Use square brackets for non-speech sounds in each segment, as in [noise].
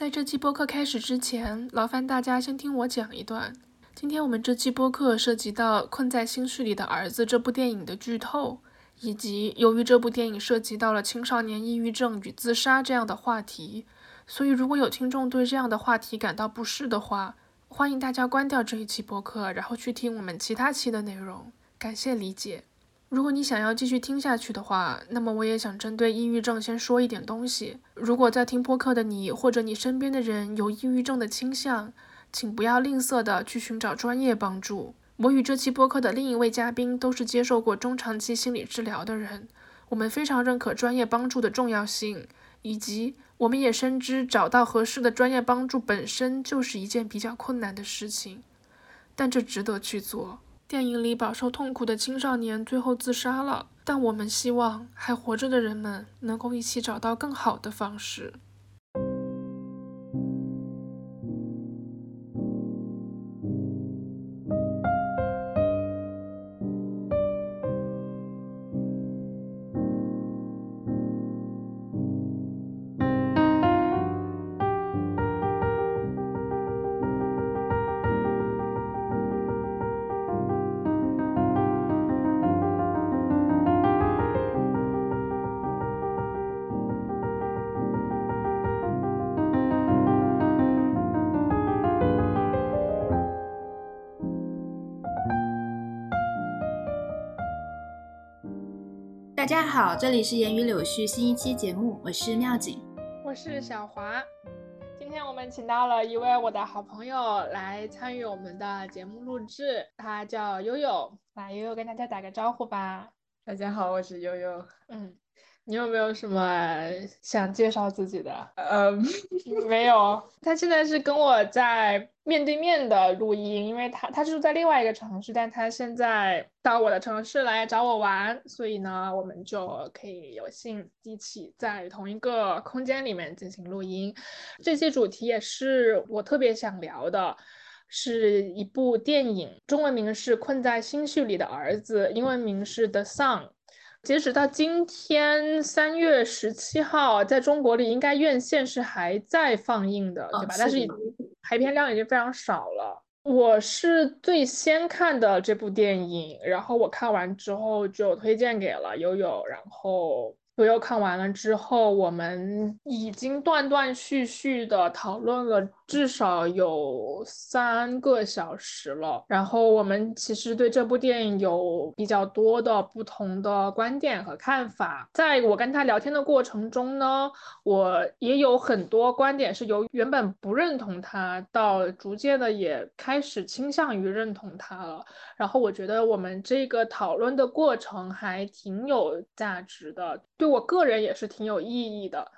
在这期播客开始之前，劳烦大家先听我讲一段。今天我们这期播客涉及到《困在心绪里的儿子》这部电影的剧透，以及由于这部电影涉及到了青少年抑郁症与自杀这样的话题，所以如果有听众对这样的话题感到不适的话，欢迎大家关掉这一期播客，然后去听我们其他期的内容。感谢理解。如果你想要继续听下去的话，那么我也想针对抑郁症先说一点东西。如果在听播客的你或者你身边的人有抑郁症的倾向，请不要吝啬的去寻找专业帮助。我与这期播客的另一位嘉宾都是接受过中长期心理治疗的人，我们非常认可专业帮助的重要性，以及我们也深知找到合适的专业帮助本身就是一件比较困难的事情，但这值得去做。电影里饱受痛苦的青少年最后自杀了，但我们希望还活着的人们能够一起找到更好的方式。家好，这里是言语柳絮新一期节目，我是妙景，我是小华。今天我们请到了一位我的好朋友来参与我们的节目录制，他叫悠悠，来悠悠跟大家打个招呼吧。大家好，我是悠悠。嗯。你有没有什么想介绍自己的？呃，[laughs] 没有。他现在是跟我在面对面的录音，因为他他是在另外一个城市，但他现在到我的城市来找我玩，所以呢，我们就可以有幸一起在同一个空间里面进行录音。这期主题也是我特别想聊的，是一部电影，中文名是《困在心绪里的儿子》，英文名是《The Son》。截止到今天三月十七号，在中国里应该院线是还在放映的，对吧？但是已经排片量已经非常少了。我是最先看的这部电影，然后我看完之后就推荐给了悠悠，然后。悠悠看完了之后，我们已经断断续续的讨论了至少有三个小时了。然后我们其实对这部电影有比较多的不同的观点和看法。在我跟他聊天的过程中呢，我也有很多观点是由原本不认同他，到逐渐的也开始倾向于认同他了。然后我觉得我们这个讨论的过程还挺有价值的。对我个人也是挺有意义的，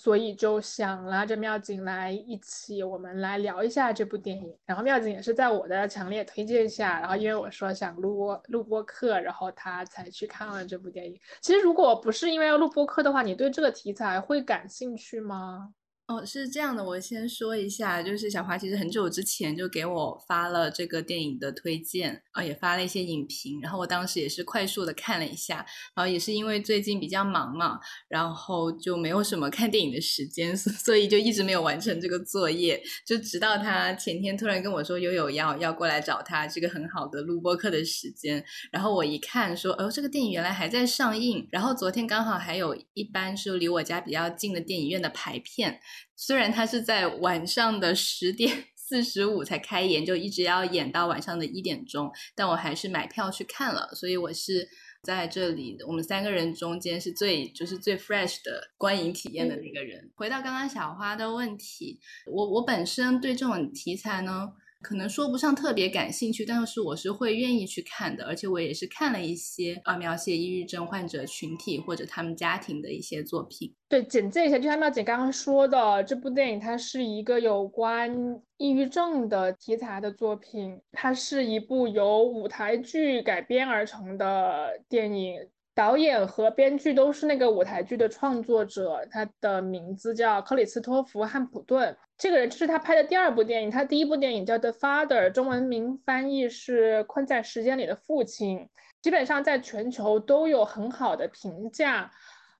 所以就想拉着妙景来一起，我们来聊一下这部电影。然后妙景也是在我的强烈推荐下，然后因为我说想录播录播课，然后他才去看了这部电影。其实如果不是因为要录播课的话，你对这个题材会感兴趣吗？哦，是这样的，我先说一下，就是小华其实很久之前就给我发了这个电影的推荐，啊，也发了一些影评，然后我当时也是快速的看了一下，然后也是因为最近比较忙嘛，然后就没有什么看电影的时间，所以就一直没有完成这个作业，就直到他前天突然跟我说悠悠要要过来找他，这个很好的录播课的时间，然后我一看说，哦，这个电影原来还在上映，然后昨天刚好还有一班是离我家比较近的电影院的排片。虽然它是在晚上的十点 [laughs] 四十五才开演，就一直要演到晚上的一点钟，但我还是买票去看了，所以我是在这里我们三个人中间是最就是最 fresh 的观影体验的那个人。回到刚刚小花的问题，我我本身对这种题材呢。可能说不上特别感兴趣，但是我是会愿意去看的，而且我也是看了一些啊描写抑郁症患者群体或者他们家庭的一些作品。对，简介一下，就像妙姐刚刚说的，这部电影它是一个有关抑郁症的题材的作品，它是一部由舞台剧改编而成的电影。导演和编剧都是那个舞台剧的创作者，他的名字叫克里斯托弗·汉普顿。这个人这是他拍的第二部电影，他第一部电影叫《The Father》，中文名翻译是《困在时间里的父亲》，基本上在全球都有很好的评价。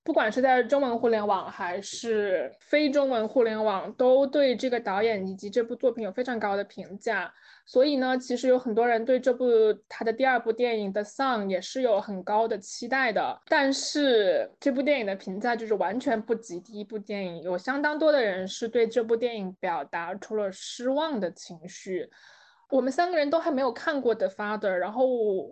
不管是在中文互联网还是非中文互联网，都对这个导演以及这部作品有非常高的评价。所以呢，其实有很多人对这部他的第二部电影《The Sun》也是有很高的期待的。但是这部电影的评价就是完全不及第一部电影，有相当多的人是对这部电影表达出了失望的情绪。我们三个人都还没有看过《The Father》，然后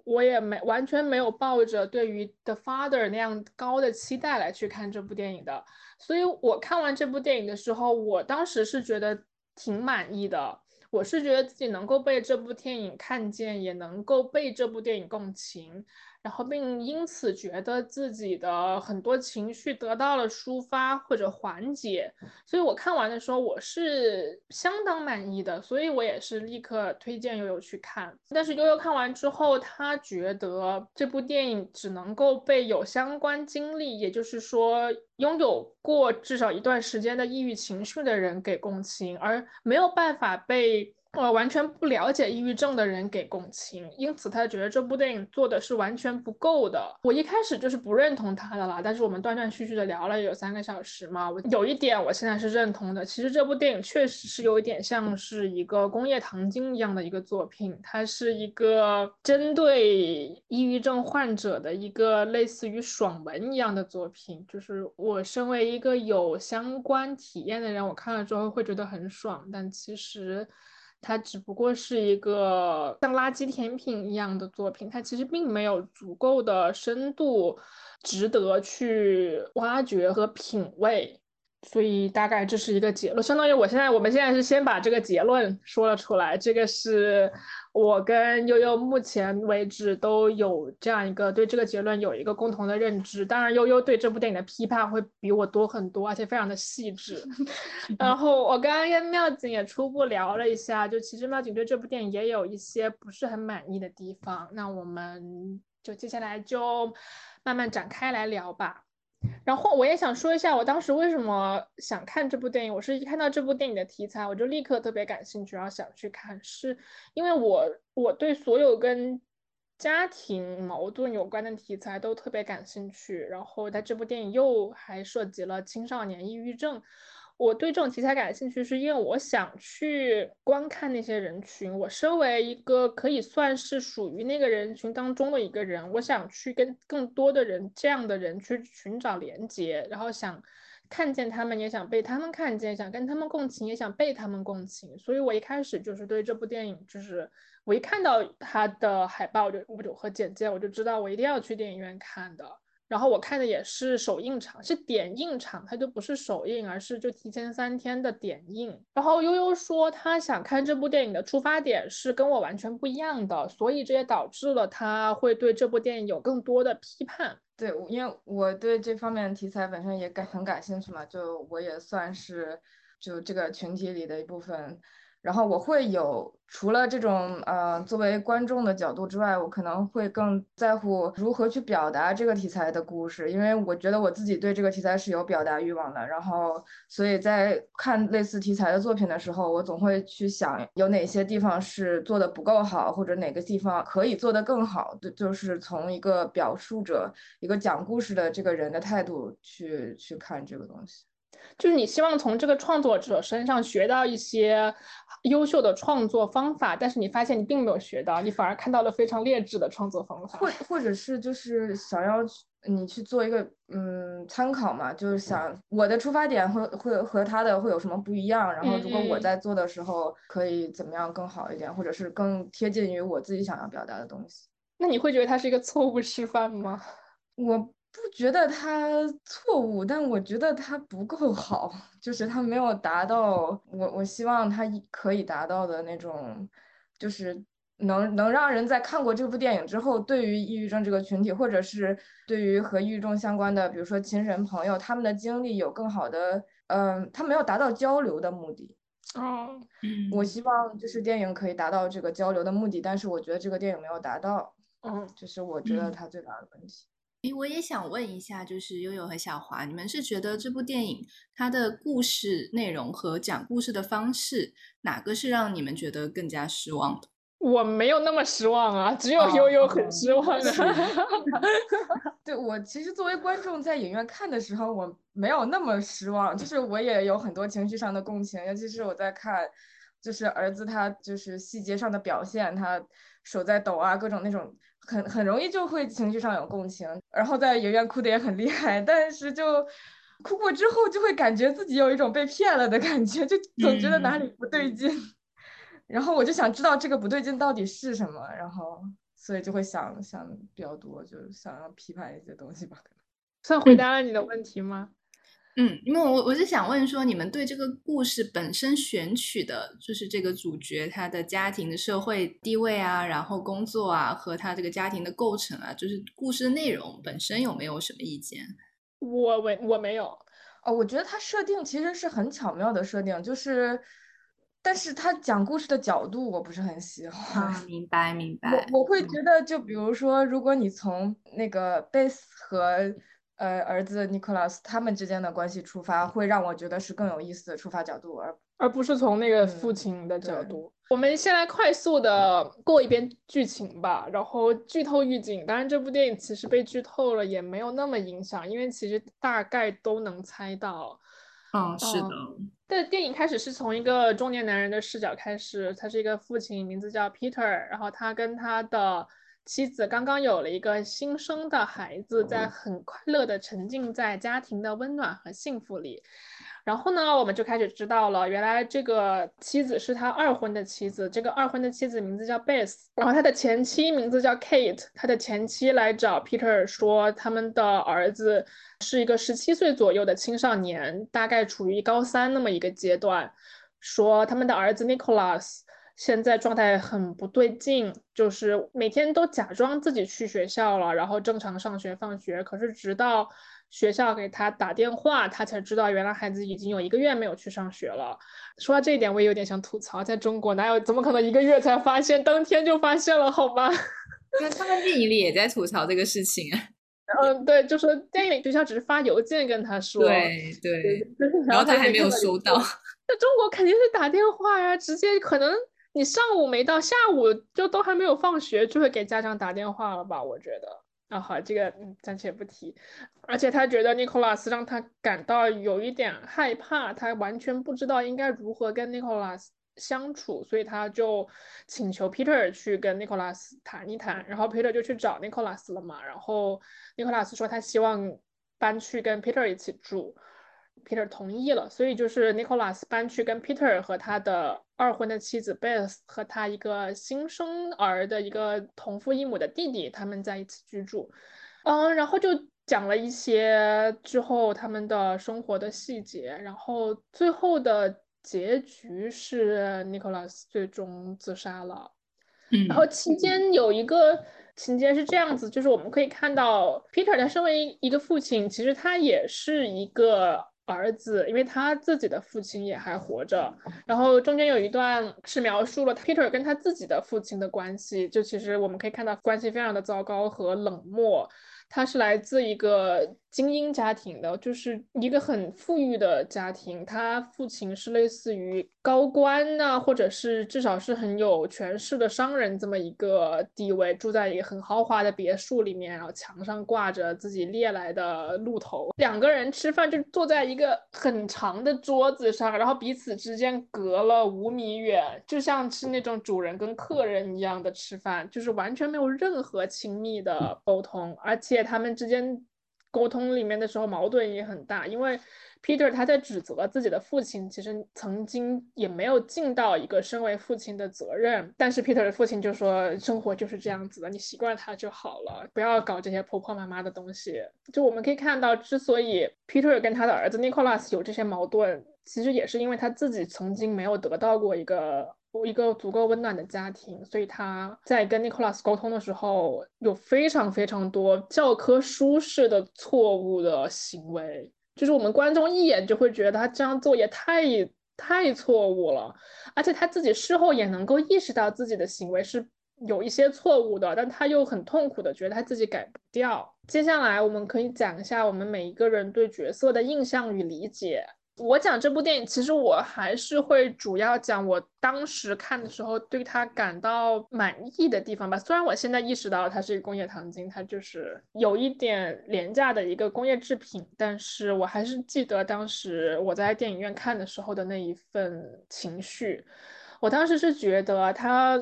我也没完全没有抱着对于《The Father》那样高的期待来去看这部电影的，所以我看完这部电影的时候，我当时是觉得挺满意的。我是觉得自己能够被这部电影看见，也能够被这部电影共情。然后，并因此觉得自己的很多情绪得到了抒发或者缓解，所以我看完的时候我是相当满意的，所以我也是立刻推荐悠悠去看。但是悠悠看完之后，他觉得这部电影只能够被有相关经历，也就是说拥有过至少一段时间的抑郁情绪的人给共情，而没有办法被。我完全不了解抑郁症的人给共情，因此他觉得这部电影做的是完全不够的。我一开始就是不认同他的啦，但是我们断断续续的聊了有三个小时嘛，我有一点我现在是认同的。其实这部电影确实是有一点像是一个工业糖精一样的一个作品，它是一个针对抑郁症患者的一个类似于爽文一样的作品。就是我身为一个有相关体验的人，我看了之后会觉得很爽，但其实。它只不过是一个像垃圾甜品一样的作品，它其实并没有足够的深度，值得去挖掘和品味。所以大概这是一个结论，相当于我现在我们现在是先把这个结论说了出来。这个是我跟悠悠目前为止都有这样一个对这个结论有一个共同的认知。当然，悠悠对这部电影的批判会比我多很多，而且非常的细致。[laughs] 然后我刚刚跟妙景也初步聊了一下，就其实妙景对这部电影也有一些不是很满意的地方。那我们就接下来就慢慢展开来聊吧。然后我也想说一下，我当时为什么想看这部电影。我是一看到这部电影的题材，我就立刻特别感兴趣，然后想去看，是因为我我对所有跟家庭矛盾有关的题材都特别感兴趣。然后在这部电影又还涉及了青少年抑郁症。我对这种题材感兴趣，是因为我想去观看那些人群。我身为一个可以算是属于那个人群当中的一个人，我想去跟更多的人这样的人去寻找连接，然后想看见他们，也想被他们看见，想跟他们共情，也想被他们共情。所以我一开始就是对这部电影，就是我一看到它的海报就我就和简介，我就知道我一定要去电影院看的。然后我看的也是首映场，是点映场，它就不是首映，而是就提前三天的点映。然后悠悠说他想看这部电影的出发点是跟我完全不一样的，所以这也导致了他会对这部电影有更多的批判。对，因为我对这方面题材本身也感很感兴趣嘛，就我也算是就这个群体里的一部分。然后我会有除了这种呃作为观众的角度之外，我可能会更在乎如何去表达这个题材的故事，因为我觉得我自己对这个题材是有表达欲望的。然后，所以在看类似题材的作品的时候，我总会去想有哪些地方是做的不够好，或者哪个地方可以做得更好。就就是从一个表述者、一个讲故事的这个人的态度去去看这个东西。就是你希望从这个创作者身上学到一些优秀的创作方法，但是你发现你并没有学到，你反而看到了非常劣质的创作方法，或或者是就是想要你去做一个嗯参考嘛，就是想我的出发点会会和他的会有什么不一样，然后如果我在做的时候可以怎么样更好一点，或者是更贴近于我自己想要表达的东西，那你会觉得它是一个错误示范吗？我。不觉得他错误，但我觉得他不够好，[laughs] 就是他没有达到我我希望他可以达到的那种，就是能能让人在看过这部电影之后，对于抑郁症这个群体，或者是对于和抑郁症相关的，比如说亲人朋友，他们的经历有更好的，嗯，他没有达到交流的目的。哦，我希望就是电影可以达到这个交流的目的，但是我觉得这个电影没有达到。嗯，这是我觉得他最大的问题。诶，我也想问一下，就是悠悠和小华，你们是觉得这部电影它的故事内容和讲故事的方式，哪个是让你们觉得更加失望的？我没有那么失望啊，只有悠悠很失望啊。[laughs] 对我其实作为观众在影院看的时候，我没有那么失望，就是我也有很多情绪上的共情，尤其是我在看，就是儿子他就是细节上的表现，他手在抖啊，各种那种很很容易就会情绪上有共情，然后在影院哭的也很厉害，但是就哭过之后就会感觉自己有一种被骗了的感觉，就总觉得哪里不对劲。然后我就想知道这个不对劲到底是什么，然后所以就会想想比较多，就想要批判一些东西吧。算回答了你的问题吗？嗯，因为我我是想问说，你们对这个故事本身选取的，就是这个主角他的家庭的社会地位啊，然后工作啊，和他这个家庭的构成啊，就是故事的内容本身有没有什么意见？我我我没有哦，我觉得他设定其实是很巧妙的设定，就是。但是他讲故事的角度我不是很喜欢。明白明白。我我会觉得，就比如说，如果你从那个贝斯和呃儿子尼克拉斯他们之间的关系出发，会让我觉得是更有意思的出发角度，而而不是从那个父亲的角度。我们先来快速的过一遍剧情吧，然后剧透预警。当然，这部电影其实被剧透了也没有那么影响，因为其实大概都能猜到。嗯，是的。的电影开始是从一个中年男人的视角开始，他是一个父亲，名字叫 Peter，然后他跟他的妻子刚刚有了一个新生的孩子，在很快乐的沉浸在家庭的温暖和幸福里。然后呢，我们就开始知道了，原来这个妻子是他二婚的妻子。这个二婚的妻子名字叫 Beth，然后他的前妻名字叫 Kate。他的前妻来找 Peter 说，他们的儿子是一个十七岁左右的青少年，大概处于高三那么一个阶段。说他们的儿子 Nicholas 现在状态很不对劲，就是每天都假装自己去学校了，然后正常上学放学，可是直到。学校给他打电话，他才知道原来孩子已经有一个月没有去上学了。说到这一点，我也有点想吐槽，在中国哪有怎么可能一个月才发现，当天就发现了好吗？[laughs] 那他们电影里也在吐槽这个事情啊。[laughs] 嗯，对，就说电影里学校只是发邮件跟他说，对对，然后他还没有收到。那中国肯定是打电话呀，直接可能你上午没到，下午就都还没有放学，就会给家长打电话了吧？我觉得。啊好，这个嗯暂且不提，而且他觉得尼古拉斯让他感到有一点害怕，他完全不知道应该如何跟尼古拉斯相处，所以他就请求 Peter 去跟尼古拉斯谈一谈，然后 Peter 就去找尼古拉斯了嘛，然后尼古拉斯说他希望搬去跟 Peter 一起住。Peter 同意了，所以就是 Nicholas 搬去跟 Peter 和他的二婚的妻子 Beth 和他一个新生儿的一个同父异母的弟弟，他们在一起居住。嗯，然后就讲了一些之后他们的生活的细节，然后最后的结局是 Nicholas 最终自杀了。嗯，然后期间有一个情节是这样子，就是我们可以看到 Peter 他身为一个父亲，其实他也是一个。儿子，因为他自己的父亲也还活着，然后中间有一段是描述了 Peter 跟他自己的父亲的关系，就其实我们可以看到关系非常的糟糕和冷漠。他是来自一个精英家庭的，就是一个很富裕的家庭。他父亲是类似于高官呐，或者是至少是很有权势的商人这么一个地位，住在一个很豪华的别墅里面，然后墙上挂着自己猎来的鹿头。两个人吃饭就坐在一个很长的桌子上，然后彼此之间隔了五米远，就像是那种主人跟客人一样的吃饭，就是完全没有任何亲密的沟通，而且。他们之间沟通里面的时候矛盾也很大，因为 Peter 他在指责自己的父亲，其实曾经也没有尽到一个身为父亲的责任。但是 Peter 的父亲就说，生活就是这样子的，你习惯它就好了，不要搞这些婆婆妈妈的东西。就我们可以看到，之所以 Peter 跟他的儿子 Nicholas 有这些矛盾，其实也是因为他自己曾经没有得到过一个。一个足够温暖的家庭，所以他在跟 Nicholas 沟通的时候，有非常非常多教科书式的错误的行为，就是我们观众一眼就会觉得他这样做也太太错误了，而且他自己事后也能够意识到自己的行为是有一些错误的，但他又很痛苦的觉得他自己改不掉。接下来我们可以讲一下我们每一个人对角色的印象与理解。我讲这部电影，其实我还是会主要讲我当时看的时候对它感到满意的地方吧。虽然我现在意识到它是一个工业糖精，它就是有一点廉价的一个工业制品，但是我还是记得当时我在电影院看的时候的那一份情绪。我当时是觉得它。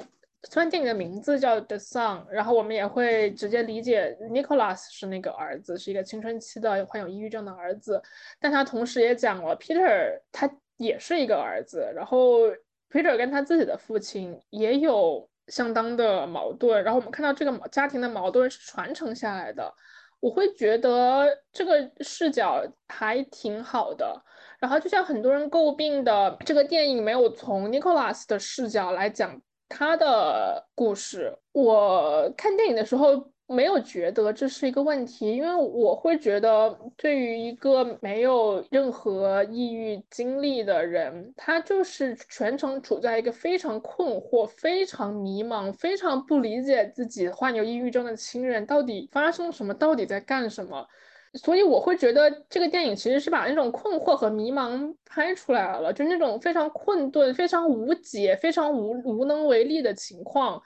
虽然电影的名字叫 The Song 然后我们也会直接理解 Nicholas 是那个儿子，是一个青春期的患有抑郁症的儿子，但他同时也讲了 Peter 他也是一个儿子，然后 Peter 跟他自己的父亲也有相当的矛盾，然后我们看到这个家庭的矛盾是传承下来的，我会觉得这个视角还挺好的。然后就像很多人诟病的，这个电影没有从 Nicholas 的视角来讲。他的故事，我看电影的时候没有觉得这是一个问题，因为我会觉得，对于一个没有任何抑郁经历的人，他就是全程处在一个非常困惑、非常迷茫、非常不理解自己患有抑郁症的亲人到底发生什么，到底在干什么。所以我会觉得这个电影其实是把那种困惑和迷茫拍出来了，就那种非常困顿、非常无解、非常无无能为力的情况，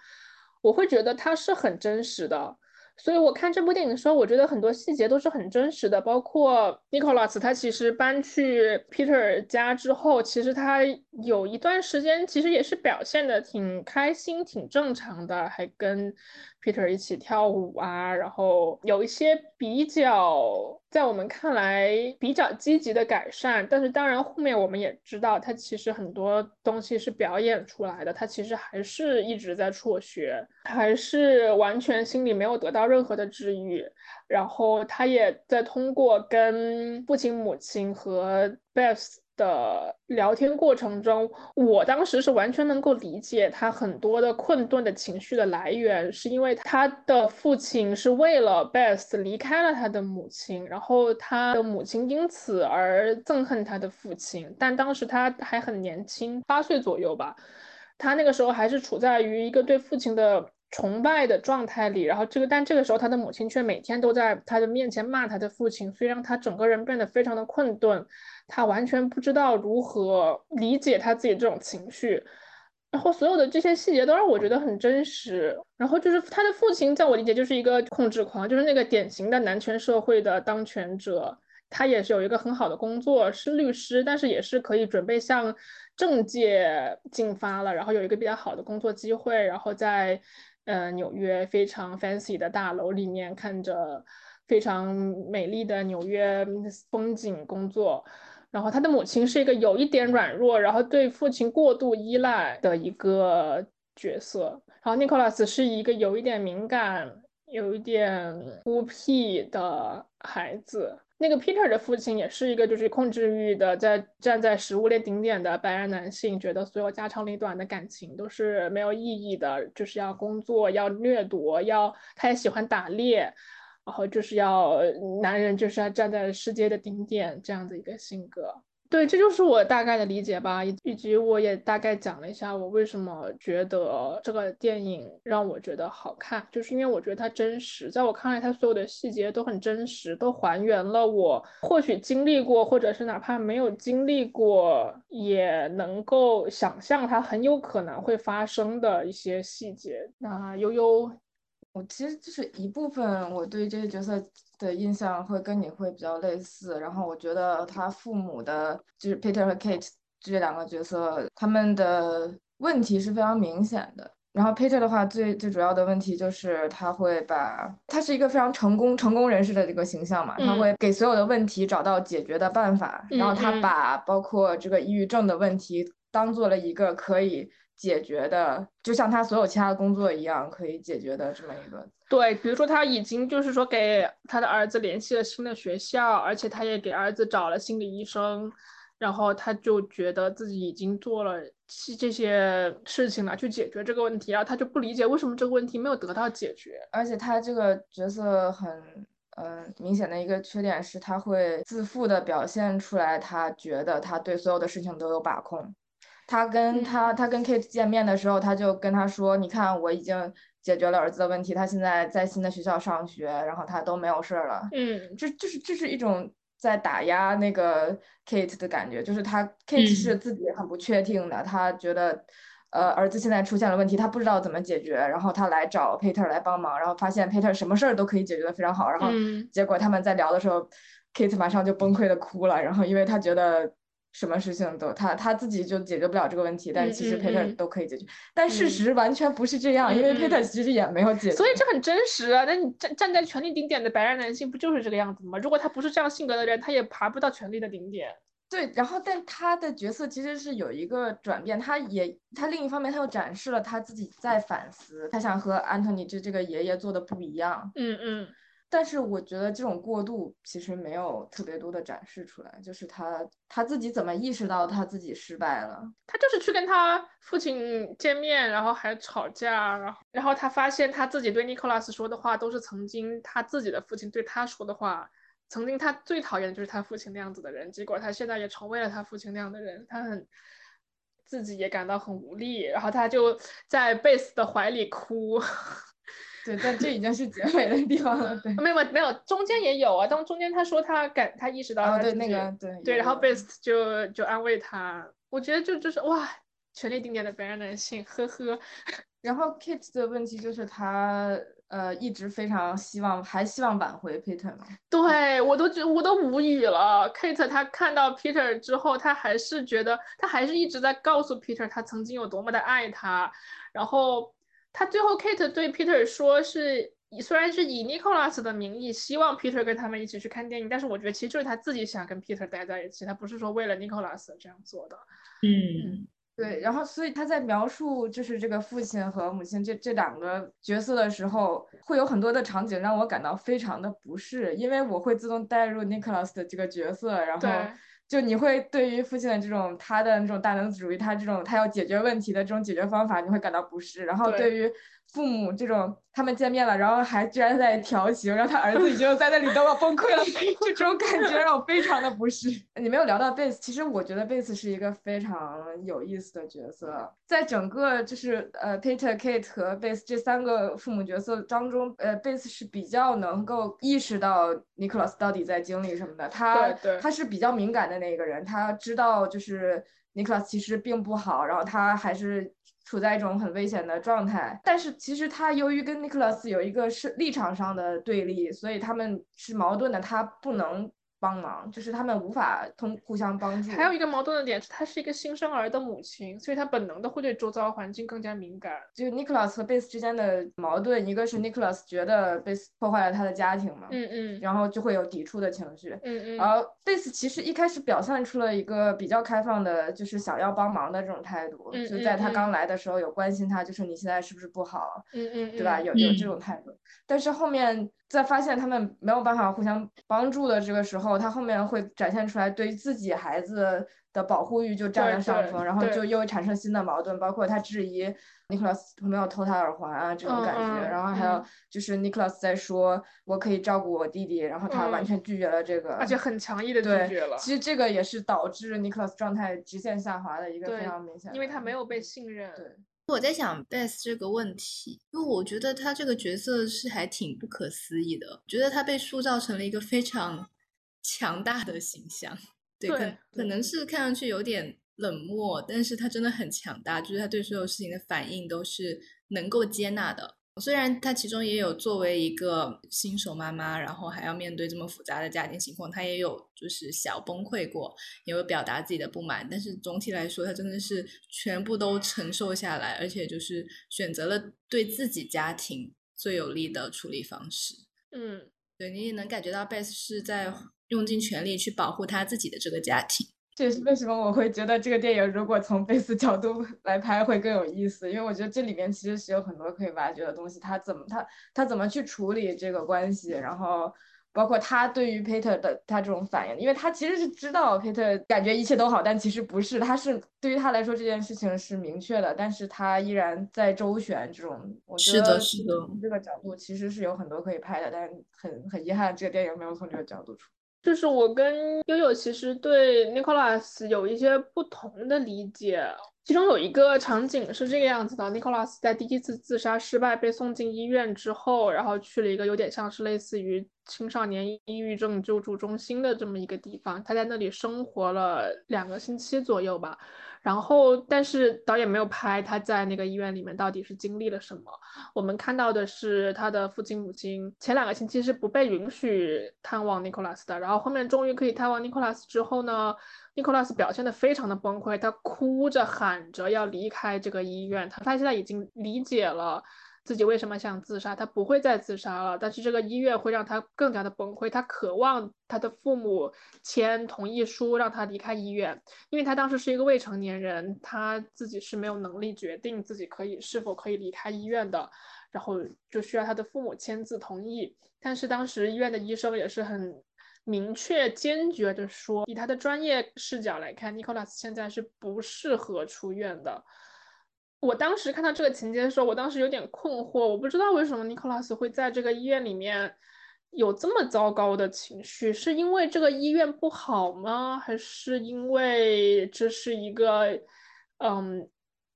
我会觉得它是很真实的。所以我看这部电影的时候，我觉得很多细节都是很真实的，包括 Nicholas 他其实搬去 Peter 家之后，其实他有一段时间其实也是表现的挺开心、挺正常的，还跟 Peter 一起跳舞啊，然后有一些比较。在我们看来比较积极的改善，但是当然后面我们也知道，他其实很多东西是表演出来的，他其实还是一直在辍学，还是完全心里没有得到任何的治愈，然后他也在通过跟父亲、母亲和 Beth。的聊天过程中，我当时是完全能够理解他很多的困顿的情绪的来源，是因为他的父亲是为了 Beth 离开了他的母亲，然后他的母亲因此而憎恨他的父亲。但当时他还很年轻，八岁左右吧，他那个时候还是处在于一个对父亲的崇拜的状态里。然后这个，但这个时候他的母亲却每天都在他的面前骂他的父亲，所以让他整个人变得非常的困顿。他完全不知道如何理解他自己这种情绪，然后所有的这些细节都让我觉得很真实。然后就是他的父亲，在我理解就是一个控制狂，就是那个典型的男权社会的当权者。他也是有一个很好的工作，是律师，但是也是可以准备向政界进发了。然后有一个比较好的工作机会，然后在呃纽约非常 fancy 的大楼里面看着非常美丽的纽约风景工作。然后他的母亲是一个有一点软弱，然后对父亲过度依赖的一个角色。然后 Nicholas 是一个有一点敏感、有一点孤僻的孩子。那个 Peter 的父亲也是一个就是控制欲的，在站在食物链顶点的白人男性，觉得所有家长里短的感情都是没有意义的，就是要工作、要掠夺、要他也喜欢打猎。然后就是要男人就是要站在世界的顶点这样的一个性格，对，这就是我大概的理解吧，以以及我也大概讲了一下我为什么觉得这个电影让我觉得好看，就是因为我觉得它真实，在我看来，它所有的细节都很真实，都还原了我或许经历过，或者是哪怕没有经历过，也能够想象它很有可能会发生的一些细节。那悠悠。我其实就是一部分，我对这些角色的印象会跟你会比较类似。然后我觉得他父母的，就是 Peter 和 Kate 这两个角色，他们的问题是非常明显的。然后 Peter 的话，最最主要的问题就是他会把，他是一个非常成功成功人士的这个形象嘛，他会给所有的问题找到解决的办法。然后他把包括这个抑郁症的问题当做了一个可以。解决的，就像他所有其他的工作一样，可以解决的这么一个。对，比如说他已经就是说给他的儿子联系了新的学校，而且他也给儿子找了心理医生，然后他就觉得自己已经做了这些事情了，去解决这个问题，然后他就不理解为什么这个问题没有得到解决。而且他这个角色很，嗯，明显的一个缺点是他会自负的表现出来，他觉得他对所有的事情都有把控。他跟他他跟 Kate 见面的时候，他就跟他说：“你看，我已经解决了儿子的问题，他现在在新的学校上学，然后他都没有事儿了。”嗯，这就是这是一种在打压那个 Kate 的感觉，就是他 Kate 是自己很不确定的，他觉得。呃，儿子现在出现了问题，他不知道怎么解决，然后他来找 Peter 来帮忙，然后发现 Peter 什么事儿都可以解决的非常好，然后结果他们在聊的时候，Kate 马上就崩溃的哭了，然后因为他觉得什么事情都他他自己就解决不了这个问题，但是其实 Peter 都可以解决，但事实完全不是这样，因为 Peter 其实也没有解决，所以这很真实啊。那你站站在权力顶点的白人男性不就是这个样子吗？如果他不是这样性格的人，他也爬不到权力的顶点。对，然后但他的角色其实是有一个转变，他也他另一方面他又展示了他自己在反思，他想和安东尼这这个爷爷做的不一样。嗯嗯。但是我觉得这种过度其实没有特别多的展示出来，就是他他自己怎么意识到他自己失败了？他就是去跟他父亲见面，然后还吵架，然后然后他发现他自己对尼古拉斯说的话都是曾经他自己的父亲对他说的话。曾经他最讨厌的就是他父亲那样子的人，结果他现在也成为了他父亲那样的人，他很自己也感到很无力，然后他就在贝斯的怀里哭。对，但这已经是结尾的地方了。对，[laughs] 没有没有，中间也有啊。当中间他说他感他意识到，对那个对对，然后 Best 就就安慰他。我觉得就就是哇，权力顶点的白人男性，呵呵。然后 Kate 的问题就是他。呃，一直非常希望，还希望挽回 Peter 吗？对我都觉，我都无语了。Kate 他看到 Peter 之后，他还是觉得，他还是一直在告诉 Peter 他曾经有多么的爱他。然后他最后 Kate 对 Peter 说是，虽然是以 Nicholas 的名义，希望 Peter 跟他们一起去看电影，但是我觉得其实就是他自己想跟 Peter 待在一起，他不是说为了 Nicholas 这样做的。嗯。对，然后所以他在描述就是这个父亲和母亲这这两个角色的时候，会有很多的场景让我感到非常的不适，因为我会自动带入 Nicholas 的这个角色，然后就你会对于父亲的这种他的那种大男子主义，他这种他要解决问题的这种解决方法，你会感到不适，然后对于。父母这种，他们见面了，然后还居然在调情，然后他儿子已经在那里都要崩溃了，[laughs] 就这种感觉让我非常的不适。你没有聊到贝斯，其实我觉得贝斯是一个非常有意思的角色，在整个就是呃 Peter、Kate 和贝斯这三个父母角色当中，呃贝斯是比较能够意识到 Nicholas 到底在经历什么的，他他是比较敏感的那个人，他知道就是 Nicholas 其实并不好，然后他还是。处在一种很危险的状态，但是其实他由于跟 Nicholas 有一个是立场上的对立，所以他们是矛盾的，他不能。帮忙就是他们无法通互相帮助。还有一个矛盾的点是，她是一个新生儿的母亲，所以她本能的会对周遭环境更加敏感。就 Nicholas 和贝斯之间的矛盾，一个是 Nicholas 觉得贝斯破坏了他的家庭嘛，嗯嗯，然后就会有抵触的情绪，嗯嗯。然后贝斯其实一开始表现出了一个比较开放的，就是想要帮忙的这种态度，就在他刚来的时候有关心他，就是你现在是不是不好，嗯嗯，对吧？有有这种态度，但是后面。在发现他们没有办法互相帮助的这个时候，他后面会展现出来对自己孩子的保护欲就占了上风，然后就又会产生新的矛盾，包括他质疑 Nicholas 没有偷他耳环啊这种感觉，然后还有就是 Nicholas 在说我可以照顾我弟弟，然后他完全拒绝了这个，而且很强硬的拒绝了。其实这个也是导致 Nicholas 状态直线下滑的一个非常明显，因为他没有被信任。对。我在想 Beth 这个问题，因为我觉得他这个角色是还挺不可思议的，觉得他被塑造成了一个非常强大的形象。对，可可能是看上去有点冷漠，但是他真的很强大，就是他对所有事情的反应都是能够接纳的。虽然他其中也有作为一个新手妈妈，然后还要面对这么复杂的家庭情况，他也有就是小崩溃过，也有表达自己的不满，但是总体来说，他真的是全部都承受下来，而且就是选择了对自己家庭最有利的处理方式。嗯，对你也能感觉到 Beth 是在用尽全力去保护他自己的这个家庭。这也是为什么我会觉得这个电影如果从贝斯角度 [laughs] 来拍会更有意思，因为我觉得这里面其实是有很多可以挖掘的东西。他怎么他他怎么去处理这个关系，然后包括他对于 Peter 的他这种反应，因为他其实是知道 Peter 感觉一切都好，但其实不是，他是对于他来说这件事情是明确的，但是他依然在周旋这种。我觉得从这个角度其实是有很多可以拍的，但很很遗憾这个电影没有从这个角度出。就是我跟悠悠其实对 Nicholas 有一些不同的理解。其中有一个场景是这个样子的：Nicholas 在第一次自杀失败被送进医院之后，然后去了一个有点像是类似于青少年抑郁症救助中心的这么一个地方，他在那里生活了两个星期左右吧。然后，但是导演没有拍他在那个医院里面到底是经历了什么。我们看到的是他的父亲母亲前两个星期是不被允许探望尼古拉斯的，然后后面终于可以探望尼古拉斯之后呢尼古拉斯表现的非常的崩溃，他哭着喊着要离开这个医院，他他现在已经理解了。自己为什么想自杀？他不会再自杀了，但是这个医院会让他更加的崩溃。他渴望他的父母签同意书让他离开医院，因为他当时是一个未成年人，他自己是没有能力决定自己可以是否可以离开医院的，然后就需要他的父母签字同意。但是当时医院的医生也是很明确坚决的说，以他的专业视角来看，，Nicholas 现在是不适合出院的。我当时看到这个情节的时候，我当时有点困惑，我不知道为什么尼克拉斯会在这个医院里面有这么糟糕的情绪，是因为这个医院不好吗？还是因为这是一个嗯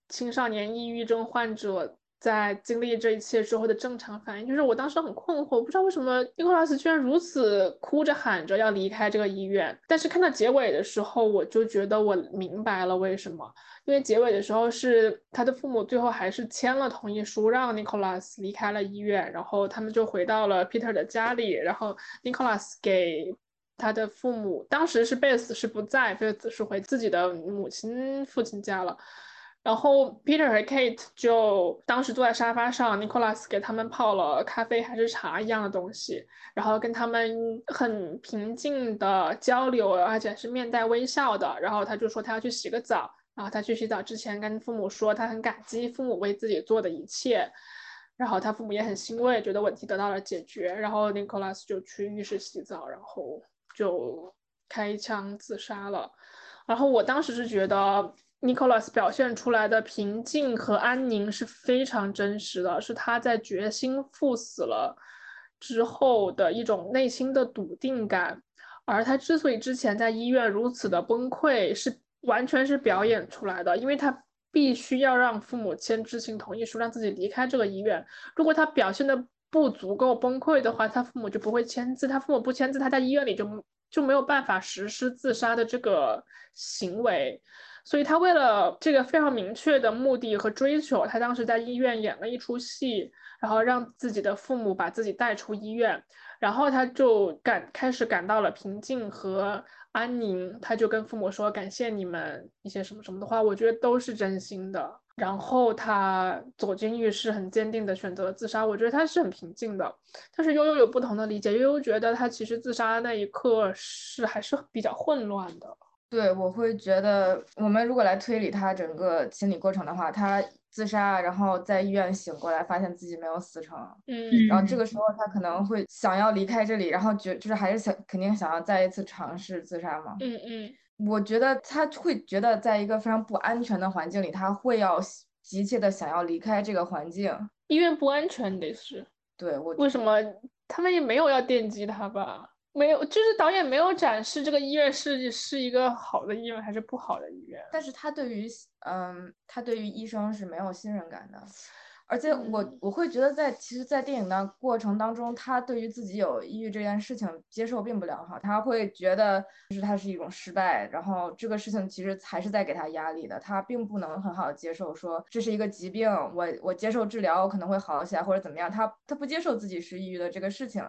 青少年抑郁症患者？在经历这一切之后的正常反应，就是我当时很困惑，不知道为什么尼古拉斯居然如此哭着喊着要离开这个医院。但是看到结尾的时候，我就觉得我明白了为什么，因为结尾的时候是他的父母最后还是签了同意书，让尼古拉斯离开了医院，然后他们就回到了 Peter 的家里，然后尼古拉斯给他的父母，当时是贝斯是不在，贝斯是回自己的母亲父亲家了。然后 Peter 和 Kate 就当时坐在沙发上，Nicholas 给他们泡了咖啡还是茶一样的东西，然后跟他们很平静的交流，而且是面带微笑的。然后他就说他要去洗个澡，然后他去洗澡之前跟父母说他很感激父母为自己做的一切，然后他父母也很欣慰，觉得问题得到了解决。然后 Nicholas 就去浴室洗澡，然后就开枪自杀了。然后我当时是觉得。Nicholas 表现出来的平静和安宁是非常真实的，是他在决心赴死了之后的一种内心的笃定感。而他之所以之前在医院如此的崩溃，是完全是表演出来的，因为他必须要让父母签知情同意书，让自己离开这个医院。如果他表现的不足够崩溃的话，他父母就不会签字。他父母不签字，他在医院里就就没有办法实施自杀的这个行为。所以他为了这个非常明确的目的和追求，他当时在医院演了一出戏，然后让自己的父母把自己带出医院，然后他就感开始感到了平静和安宁，他就跟父母说感谢你们一些什么什么的话，我觉得都是真心的。然后他走进浴室，很坚定的选择了自杀，我觉得他是很平静的。但是悠悠有不同的理解，悠悠觉得他其实自杀那一刻是还是比较混乱的。对，我会觉得，我们如果来推理他整个心理过程的话，他自杀，然后在医院醒过来，发现自己没有死成，嗯，然后这个时候他可能会想要离开这里，然后觉就是还是想肯定想要再一次尝试自杀嘛，嗯嗯，我觉得他会觉得在一个非常不安全的环境里，他会要急切的想要离开这个环境，医院不安全得是，对我为什么他们也没有要电击他吧？没有，就是导演没有展示这个医院是是一个好的医院还是不好的医院。但是他对于，嗯，他对于医生是没有信任感的。而且我我会觉得，在其实，在电影的过程当中，他对于自己有抑郁这件事情接受并不良好，他会觉得就是他是一种失败，然后这个事情其实还是在给他压力的，他并不能很好的接受说这是一个疾病，我我接受治疗我可能会好起来或者怎么样，他他不接受自己是抑郁的这个事情。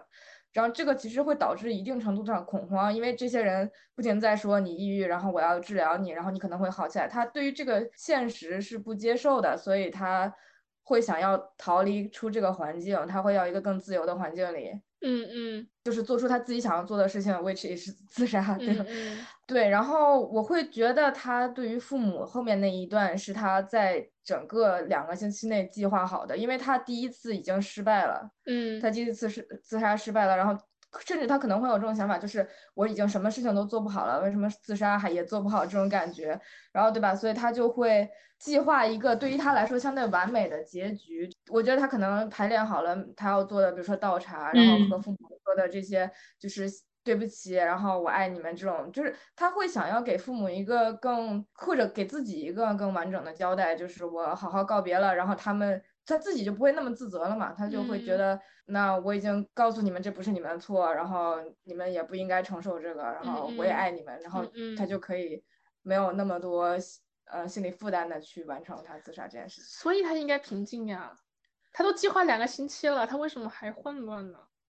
然后这个其实会导致一定程度上恐慌，因为这些人不仅在说你抑郁，然后我要治疗你，然后你可能会好起来。他对于这个现实是不接受的，所以他会想要逃离出这个环境，他会要一个更自由的环境里。嗯嗯，就是做出他自己想要做的事情，which is 自杀，对吧？嗯对。然后我会觉得他对于父母后面那一段是他在整个两个星期内计划好的，因为他第一次已经失败了。嗯，他第一次是自杀失败了，然后甚至他可能会有这种想法，就是我已经什么事情都做不好了，为什么自杀还也做不好这种感觉？然后对吧？所以他就会。计划一个对于他来说相对完美的结局，我觉得他可能排练好了他要做的，比如说倒茶，然后和父母说的这些，就是对不起，然后我爱你们这种，就是他会想要给父母一个更或者给自己一个更完整的交代，就是我好好告别了，然后他们他自己就不会那么自责了嘛，他就会觉得那我已经告诉你们这不是你们的错，然后你们也不应该承受这个，然后我也爱你们，然后他就可以没有那么多呃心理负担的去完成他自杀这件事情，所以他应该平静呀，他都计划两个星期了，他为什么还混乱呢？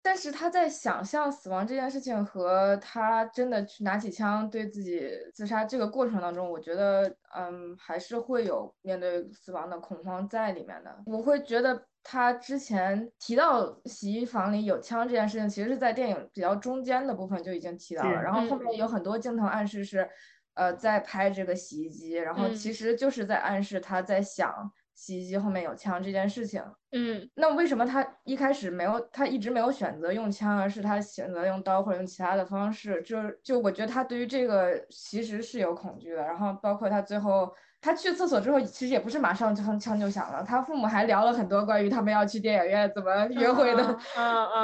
但是他在想象死亡这件事情和他真的去拿起枪对自己自杀这个过程当中，我觉得，嗯，还是会有面对死亡的恐慌在里面的。我会觉得他之前提到洗衣房里有枪这件事情，其实是在电影比较中间的部分就已经提到了，然后后面有很多镜头暗示是，呃，在拍这个洗衣机，然后其实就是在暗示他在想。洗衣机后面有枪这件事情，嗯，那为什么他一开始没有，他一直没有选择用枪，而是他选择用刀或者用其他的方式？就就我觉得他对于这个其实是有恐惧的。然后包括他最后他去厕所之后，其实也不是马上枪枪就响了，他父母还聊了很多关于他们要去电影院怎么约会的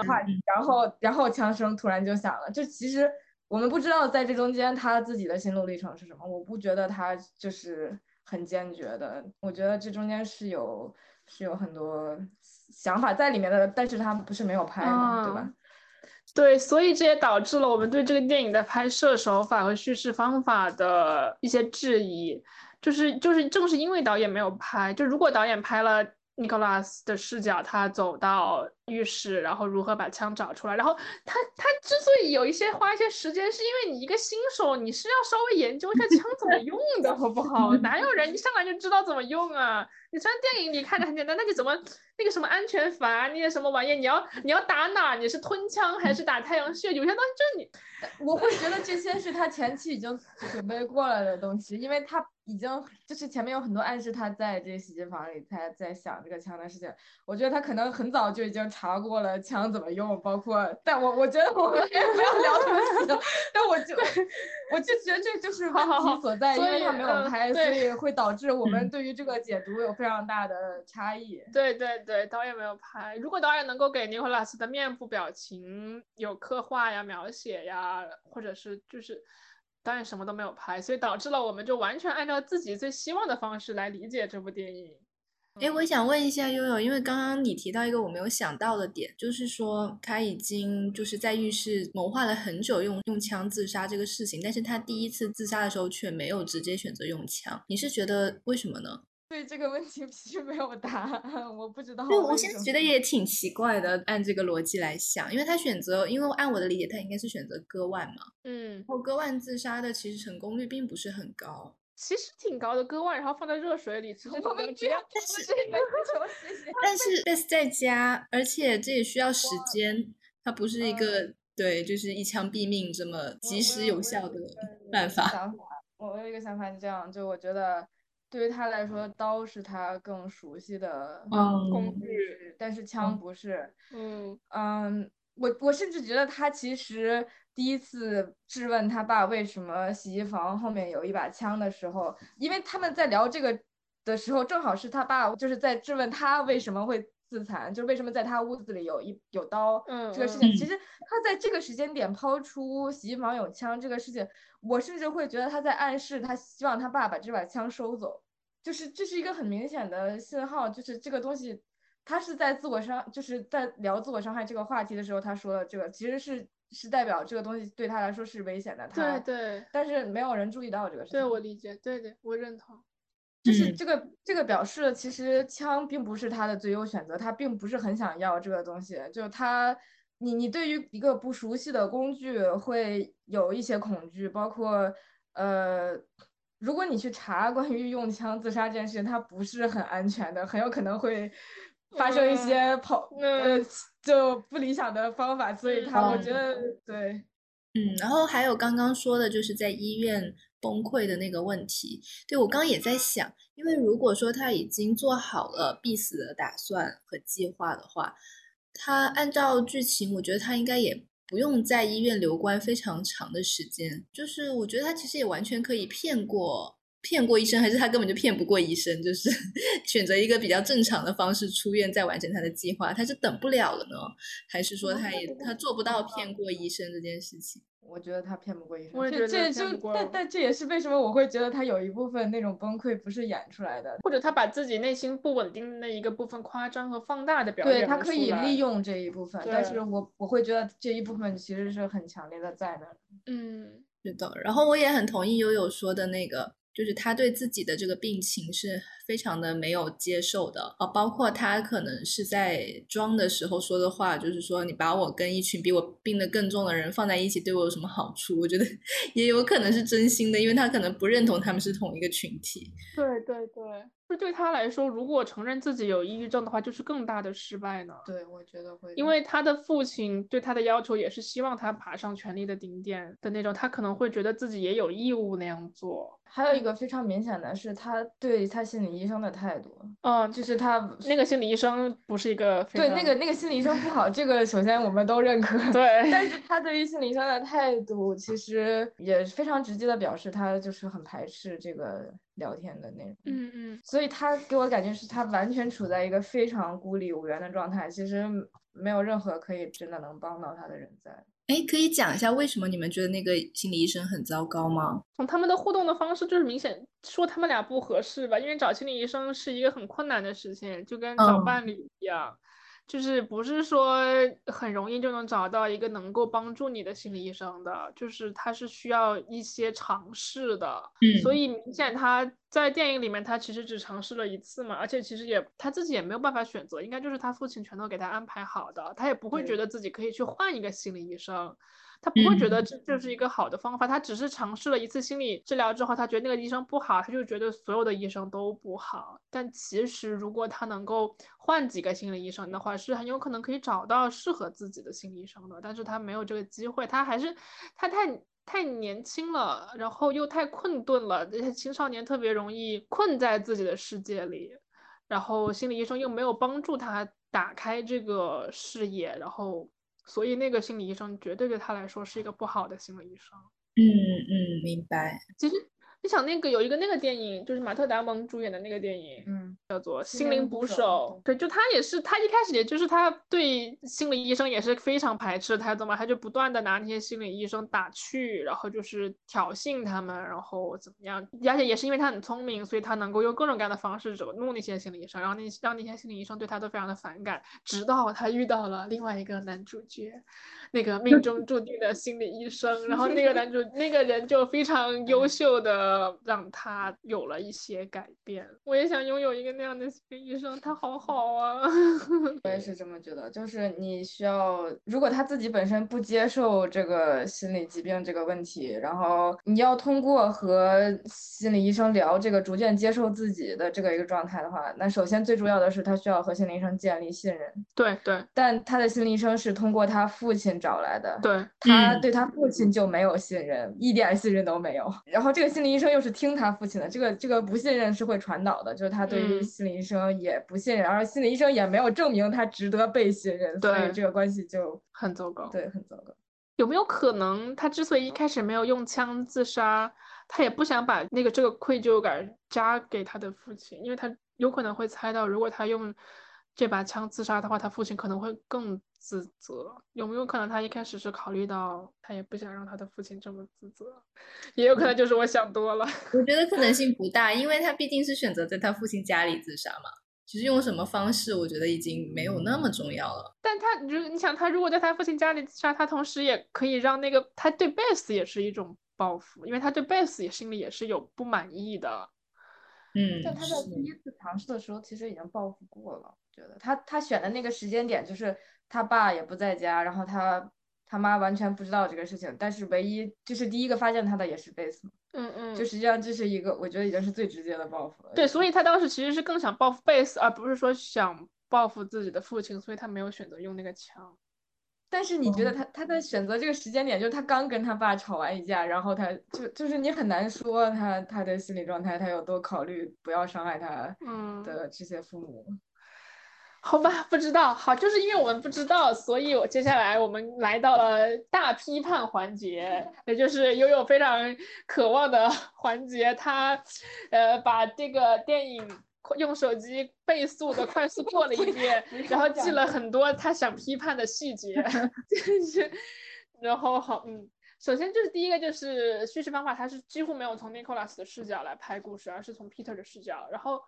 话题，然后然后枪声突然就响了。就其实我们不知道在这中间他自己的心路历程是什么。我不觉得他就是。很坚决的，我觉得这中间是有是有很多想法在里面的，但是他不是没有拍嘛，对吧？对，所以这也导致了我们对这个电影的拍摄手法和叙事方法的一些质疑，就是就是正是因为导演没有拍，就如果导演拍了。尼古拉斯的视角，他走到浴室，然后如何把枪找出来。然后他他之所以有一些花一些时间，是因为你一个新手，你是要稍微研究一下枪怎么用的，好不好？[laughs] 哪有人一上来就知道怎么用啊？你虽然电影里看着很简单，那你怎么那个什么安全阀，那些什么玩意，你要你要打哪？你是吞枪还是打太阳穴？有些东西就是你，我会觉得这些是他前期已经准备过来的东西，因为他。已经就是前面有很多暗示，他在这个洗衣房里，他在想这个枪的事情。我觉得他可能很早就已经查过了枪怎么用，包括，但我我觉得我们也不要聊这么多。但我就我就觉得这就是问题所在，因为他没有拍，所以会导致我们对于这个解读有非常大的差异。对对对，导演没有拍。如果导演能够给尼古拉斯的面部表情有刻画呀、描写呀，或者是就是。导演什么都没有拍，所以导致了我们就完全按照自己最希望的方式来理解这部电影。哎，我想问一下悠悠，因为刚刚你提到一个我没有想到的点，就是说他已经就是在浴室谋划了很久用用枪自杀这个事情，但是他第一次自杀的时候却没有直接选择用枪，你是觉得为什么呢？对这个问题其实没有答案，我不知道。对，我现在觉得也挺奇怪的。按这个逻辑来想，因为他选择，因为按我的理解，他应该是选择割腕嘛。嗯。然后割腕自杀的，其实成功率并不是很高。其实挺高的，割腕然后放在热水里，之后我们只要但是但是但是在家，而且这也需要时间，它不是一个对，就是一枪毙命这么及时有效的办法。想法，我有一个想法是这样，就我觉得。对于他来说，刀是他更熟悉的工具，但是枪不是。嗯嗯，我我甚至觉得他其实第一次质问他爸为什么洗衣房后面有一把枪的时候，因为他们在聊这个的时候，正好是他爸就是在质问他为什么会自残，就是为什么在他屋子里有一有刀嗯这个事情。其实他在这个时间点抛出洗衣房有枪这个事情，我甚至会觉得他在暗示他希望他爸把这把枪收走。就是这是一个很明显的信号，就是这个东西，他是在自我伤，就是在聊自我伤害这个话题的时候，他说的这个其实是是代表这个东西对他来说是危险的。对对。但是没有人注意到这个事情。对我理解，对对，我认同。就是这个这个表示，其实枪并不是他的最优选择，他并不是很想要这个东西。就他，你你对于一个不熟悉的工具会有一些恐惧，包括呃。如果你去查关于用枪自杀这件事情，它不是很安全的，很有可能会发生一些跑呃就不理想的方法，所以他我觉得对，嗯，然后还有刚刚说的就是在医院崩溃的那个问题，对我刚也在想，因为如果说他已经做好了必死的打算和计划的话，他按照剧情，我觉得他应该也。不用在医院留观非常长的时间，就是我觉得他其实也完全可以骗过骗过医生，还是他根本就骗不过医生，就是 [laughs] 选择一个比较正常的方式出院，再完成他的计划？他是等不了了呢，还是说他也他做不到骗过医生这件事情？我觉得他骗不过医生，我也觉得但但这也是为什么我会觉得他有一部分那种崩溃不是演出来的，或者他把自己内心不稳定的那一个部分夸张和放大的表对他可以利用这一部分，但是我我会觉得这一部分其实是很强烈的在那。嗯是的，然后我也很同意悠悠说的那个，就是他对自己的这个病情是非常的没有接受的啊，包括他可能是在装的时候说的话，就是说你把我跟一群比我病得更重的人放在一起，对我有什么好处？我觉得 [laughs] 也有可能是真心的，因为他可能不认同他们是同一个群体。对对对，就对他来说，如果承认自己有抑郁症的话，就是更大的失败呢。对，我觉得会，因为他的父亲对他的要求也是希望他爬上权力的顶点的那种，他可能会觉得自己也有义务那样做。还有一个非常明显的是他对他心理医生的态度，嗯，就是他那个心理医生不是一个非对那个那个心理医生不好，这个首先我们都认可。[laughs] 对，但是他对于心理医生的态度，其实也非常直接的表示他就是很排斥这个聊天的内容。嗯嗯，所以他给我的感觉是他完全处在一个非常孤立无援的状态，其实没有任何可以真的能帮到他的人在。哎，可以讲一下为什么你们觉得那个心理医生很糟糕吗？从他们的互动的方式，就是明显说他们俩不合适吧，因为找心理医生是一个很困难的事情，就跟找嗯伴侣一样。就是不是说很容易就能找到一个能够帮助你的心理医生的，就是他是需要一些尝试的。所嗯以明显他在电影里面他其实只尝试了一次嘛，而且其实也他自己也没有办法选择，应该就是他父亲全都给他安排好的，他也不会觉得自己可以去换一个心理医生。他不会觉得嗯这就是一个好的方法，他只是尝试了一次心理治疗之后，他觉得那个医生不好，他就觉得所有的医生都不好。但其实如果他能够换几个心理医生的话，是很有可能可以找到适合自己的心理医生的。但是他没有这个机会，他还是他太太年轻了，然后又太困顿了，这些青少年特别容易困在自己的世界里，然后心理医生又没有帮助他打开这个视野，然后。所以那个心理医生绝对对他来说是一个不好的心理医生。嗯嗯，明白。其实你想，那个有一个那个电影，就是马特·达蒙主演的那个电影，嗯，叫做《心心灵捕手手》。对，就他也是，他一开始也就是他对心理医生也是非常排斥的态度嘛，他就不断的拿那些心理医生打趣，然后就是挑衅他们，然后怎么样？而且也是因为他很聪明，所以他能够用各种各样的方式惹怒那些心理医生，然后那让那些心理医生对他都非常的反感，直到他遇到了另外一个男主角，那个命中注定的心理医生，[laughs] 然后那个男主那个人就非常优秀的让他有了一些改变。我也想拥有一个那样的心理医生，他好好啊。[laughs] 我也是这么觉得，就是你需要，如果他自己本身不接受这个心理疾病这个问题，然后你要通过和心理医生聊这个，逐渐接受自己的这个一个状态的话，那首先最重要的是他需要和心理医生建立信任。对对但他的心理医生是通过他父亲找来的，对，嗯他对他父亲就没有信任，一点信任都没有。然后这个心理医生又是听他父亲的，这个这个不信任是会传导的，就是他对于嗯心理医生也不信任，而心理医生也没有证明他值得被信任，所以这个关系就很糟糕。对很糟糕。有没有可能他之所以一开始没有用枪自杀，他也不想把那个这个愧疚感加给他的父亲，因为他有可能会猜到，如果他用这把枪自杀的话，他父亲可能会更自责。有没有可能他一开始是考虑到他也不想让他的父亲这么自责？也有可能就是我想多了。我觉得可能性 [laughs] 不大，因为他毕竟是选择在他父亲家里自杀嘛。其实用什么方式，我觉得已经没有那么重要了。但他如你想，他如果在他父亲家里自杀，他同时也可以让那个他对贝斯也是一种报复，因为他对贝斯也心里也是有不满意的。嗯，但他在第一次尝试的时候，其实已经报复过了。觉得他他选的那个时间点，就是他爸也不在家，然后他他妈完全不知道这个事情，但是唯一就是第一个发现他的也是贝斯嘛，嗯嗯，就实际上这是一个我觉得已经是最直接的报复了。对，所以他当时其实是更想报复贝斯，而不是说想报复自己的父亲，所以他没有选择用那个枪。但是你觉得他他在选择这个时间点，就是他刚跟他爸吵完一架，然后他就就是你很难说他他的心理状态，他有多考虑不要伤害他嗯，的这些父母。好吧，不知道。好，就是因为我们不知道，所以我接下来我们来到了大批判环节，也就是悠悠非常渴望的环节。他，呃，把这个电影用手机倍速的快速过了一 [laughs] 遍，然后记了很多他想批判的细节。[laughs] [laughs] 就是，然后好，嗯，首先就是第一个就是叙事方法，它是几乎没有从 Nicholas 的视角来拍故事，而是从 Peter 的视角，然后。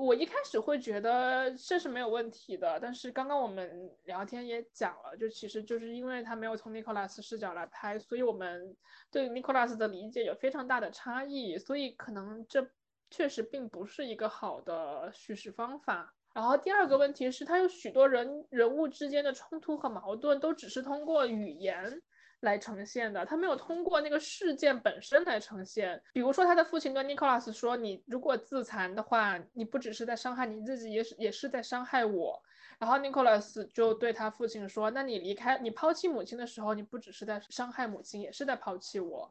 我一开始会觉得这是没有问题的，但是刚刚我们聊天也讲了，就其实就是因为他没有从 Nicholas 视角来拍，所以我们对 Nicholas 的理解有非常大的差异，所以可能这确实并不是一个好的叙事方法。然后第二个问题是，他有许多人人物之间的冲突和矛盾都只是通过语言。来呈现的，他没有通过那个事件本身来呈现。比如说，他的父亲跟 Nicholas 说：“你如果自残的话，你不只是在伤害你自己，也是也是在伤害我。”然后 Nicholas 就对他父亲说：“那你离开，你抛弃母亲的时候，你不只是在伤害母亲，也是在抛弃我。”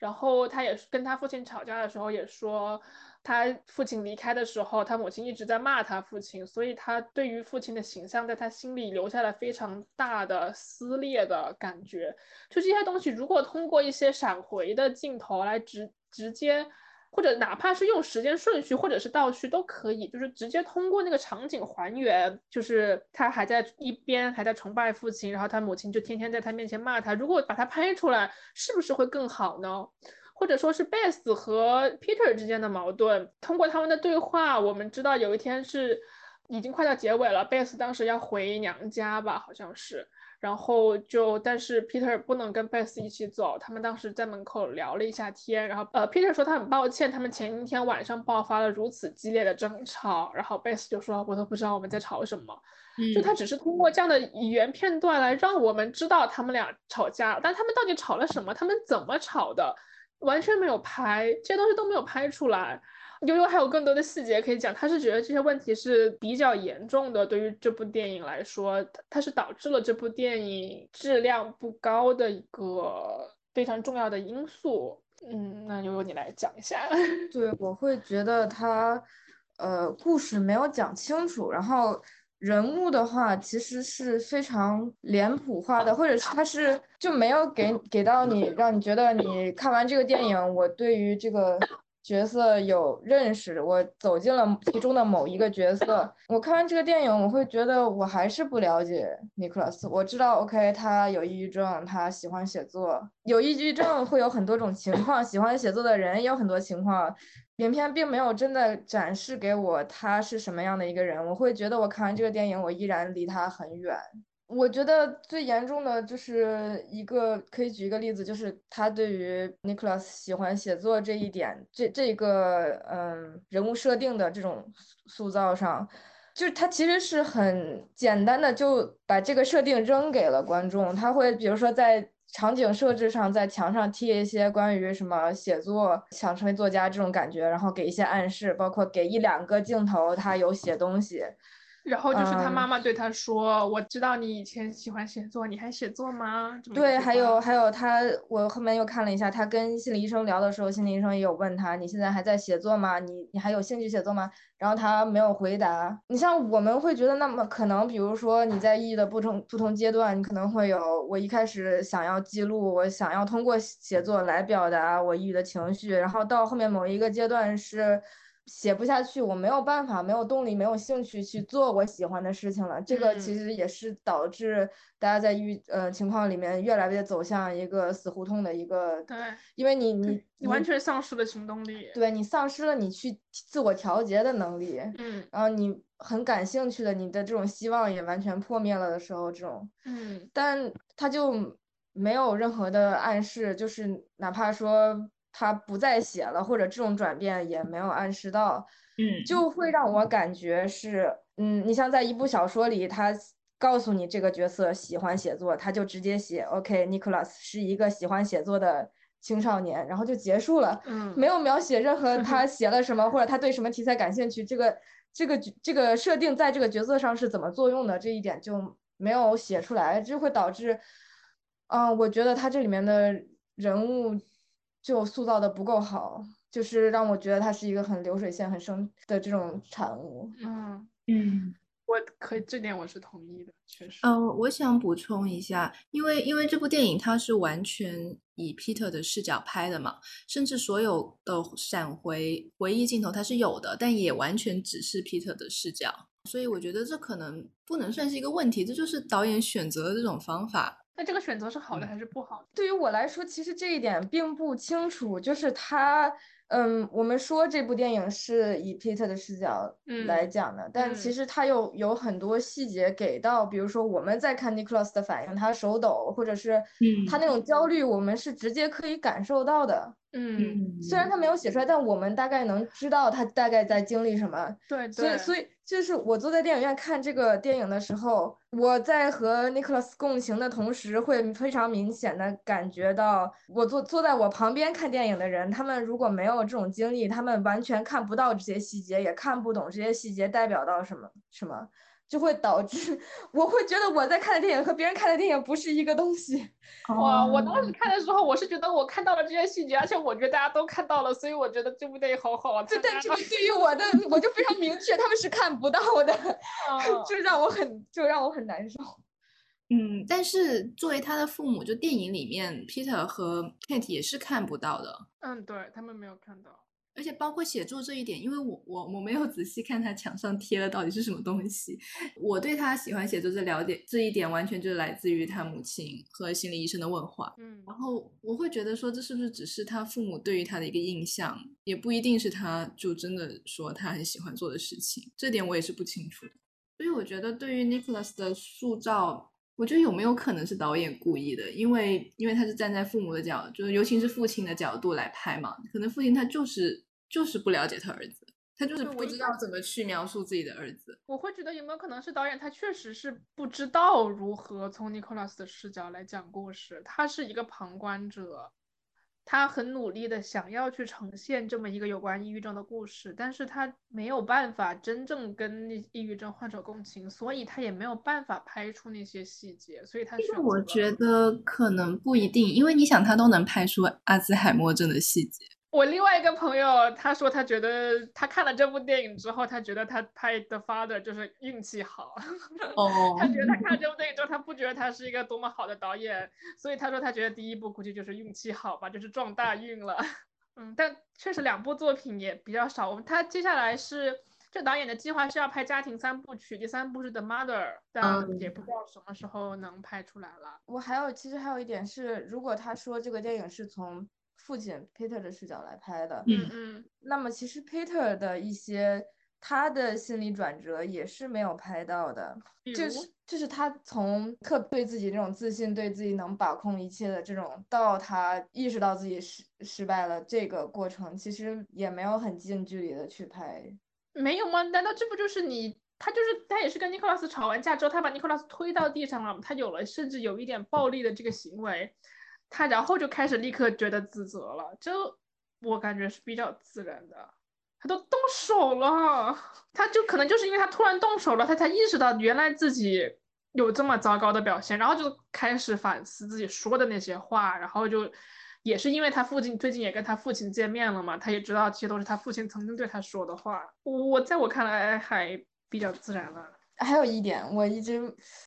然后他也跟他父亲吵架的时候也说。他父亲离开的时候，他母亲一直在骂他父亲，所以他对于父亲的形象在他心里留下了非常大的撕裂的感觉。就这些东西，如果通过一些闪回的镜头来直直接，或者哪怕是用时间顺序或者是倒叙都可以，就是直接通过那个场景还原，就是他还在一边还在崇拜父亲，然后他母亲就天天在他面前骂他。如果把它拍出来，是不是会更好呢？或者说是 Beth 和 Peter 之间的矛盾，通过他们的对话，我们知道有一天是已经快到结尾了。Beth 当时要回娘家吧，好像是，然后就但是 Peter 不能跟 Beth 一起走，他们当时在门口聊了一下天，然后呃 Peter 说他很抱歉，他们前一天晚上爆发了如此激烈的争吵，然后 Beth 就说我都不知道我们在吵什么，就他只是通过这样的语言片段来让我们知道他们俩吵架，但他们到底吵了什么，他们怎么吵的？完全没有拍这些东西都没有拍出来，悠悠还有更多的细节可以讲。他是觉得这些问题是比较严重的，对于这部电影来说，它是导致了这部电影质量不高的一个非常重要的因素。嗯，那悠悠你来讲一下。对，我会觉得他，呃，故事没有讲清楚，然后。人物的话，其实是非常脸谱化的，或者是他是就没有给给到你，让你觉得你看完这个电影，我对于这个角色有认识，我走进了其中的某一个角色。我看完这个电影，我会觉得我还是不了解尼克拉斯。我知道，OK，他有抑郁症，他喜欢写作，有抑郁症会有很多种情况，喜欢写作的人也有很多情况。影片并没有真的展示给我他是什么样的一个人，我会觉得我看完这个电影，我依然离他很远。我觉得最严重的就是一个可以举一个例子，就是他对于 Nicholas 喜欢写作这一点，这这个嗯人物设定的这种塑造上，就是他其实是很简单的就把这个设定扔给了观众，他会比如说在。场景设置上，在墙上贴一些关于什么写作、想成为作家这种感觉，然后给一些暗示，包括给一两个镜头，他有写东西。然后就是他妈妈对他说：“我知道你以前喜欢写作，你还写作吗？”对，还有还有他，我后面又看了一下，他跟心理医生聊的时候，心理医生也有问他：“你现在还在写作吗？你你还有兴趣写作吗？”然后他没有回答。你像我们会觉得，那么可能，比如说你在抑郁的不同不同阶段，你可能会有，我一开始想要记录，我想要通过写作来表达我抑郁的情绪，然后到后面某一个阶段是。写不下去，我没有办法，没有动力，没有兴趣去做我喜欢的事情了。这个其实也是导致大家在遇呃情况里面越来越走向一个死胡同的一个。对，因为你你你完全丧失了行动力。对你丧失了你去自我调节的能力。嗯。然后你很感兴趣的，你的这种希望也完全破灭了的时候，这种。嗯。但他就没有任何的暗示，就是哪怕说。他不再写了，或者这种转变也没有暗示到，嗯，就会让我感觉是，嗯，你像在一部小说里，他告诉你这个角色喜欢写作，他就直接写，OK，Nicholas 是一个喜欢写作的青少年，然后就结束了，嗯，没有描写任何 [laughs] 他写了什么或者他对什么题材感兴趣，这个这个这个设定在这个角色上是怎么作用的这一点就没有写出来，这会导致，嗯，我觉得他这里面的人物。就塑造的不够好，就是让我觉得它是一个很流水线、很生的这种产物。嗯嗯，我可以，这点我是同意的，确实。嗯，我想补充一下，因为因为这部电影它是完全以 Peter 的视角拍的嘛，甚至所有的闪回回忆镜头它是有的，但也完全只是 Peter 的视角，所以我觉得这可能不能算是一个问题，这就是导演选择的这种方法。那这个选择是好的还是不好的？对于我来说，其实这一点并不清楚，就是他。嗯，我们说这部电影是以 Peter 的视角来讲的，但其实他又有很多细节给到，比如说我们在看 Nicholas 的反应，他手抖，或者是他那种焦虑，我们是直接可以感受到的。嗯，虽然他没有写出来，但我们大概能知道他大概在经历什么。对，所以所以就是我坐在电影院看这个电影的时候，我在和 Nicholas 共情的同时，会非常明显的感觉到，我坐坐在我旁边看电影的人，他们如果没有这种经历，他们完全看不到这些细节，也看不懂这些细节代表到什么什么。就会导致我会觉得我在看的电影和别人看的电影不是一个东西。[laughs] 哇，我当时看的时候，我是觉得我看到了这些细节，而且我觉得大家都看到了，所以我觉得这部电影好好啊。对，但这个对于我的，我就非常明确，他们是看不到的，[laughs] 就让我很就让我很难受。嗯，但是作为他的父母，就电影里面 Peter 和 Kate 也是看不到的。嗯，对他们没有看到。而且包括写作这一点，因为我我我没有仔细看他墙上贴的到底是什么东西。我对他喜欢写作这了解这一点，完全就是来自于他母亲和心理医生的问话。嗯，然后我会觉得说，这是不是只是他父母对于他的一个印象，也不一定是他就真的说他很喜欢做的事情。这点我也是不清楚的。所以我觉得对于 Nicholas 的塑造，我觉得有没有可能是导演故意的？因为因为他是站在父母的角，就是尤其是父亲的角度来拍嘛，可能父亲他就是。就是不了解他儿子，他就是不知道怎么去描述自己的儿子。我会觉得有没有可能是导演他确实是不知道如何从尼 l 拉斯的视角来讲故事，他是一个旁观者，他很努力的想要去呈现这么一个有关抑郁症的故事，但是他没有办法真正跟抑郁症患者共情，所以他也没有办法拍出那些细节，所以他选我觉得可能不一定，因为你想他都能拍出阿兹海默症的细节。我另外一个朋友，他说他觉得他看了这部电影之后，他觉得他拍的 Father 就是运气好。[laughs] 哦。他觉得他看了这部电影之后，他不觉得他是一个多么好的导演，所以他说他觉得第一部估计就是运气好吧，就是撞大运了。嗯，但确实两部作品也比较少。我们他接下来是这导演的计划是要拍家庭三部曲，第三部是 The Mother，但也不知道什么时候能拍出来了。我还有，其实还有一点是，如果他说这个电影是从。父亲 Peter 的视角来拍的，嗯嗯，那么其实 Peter 的一些他的心理转折也是没有拍到的，就是就是他从特对自己这种自信，对自己能把控一切的这种，到他意识到自己失失败了这个过程，其实也没有很近距离的去拍，没有吗？难道这不就是你？他就是他也是跟尼克拉斯吵完架之后，他把尼克拉斯推到地上了，他有了甚至有一点暴力的这个行为。他然后就开始立刻觉得自责了，就我感觉是比较自然的。他都动手了，他就可能就是因为他突然动手了，他才意识到原来自己有这么糟糕的表现，然后就开始反思自己说的那些话，然后就也是因为他父亲最近也跟他父亲见面了嘛，他也知道这些都是他父亲曾经对他说的话。我在我看来还比较自然了。还有一点，我一直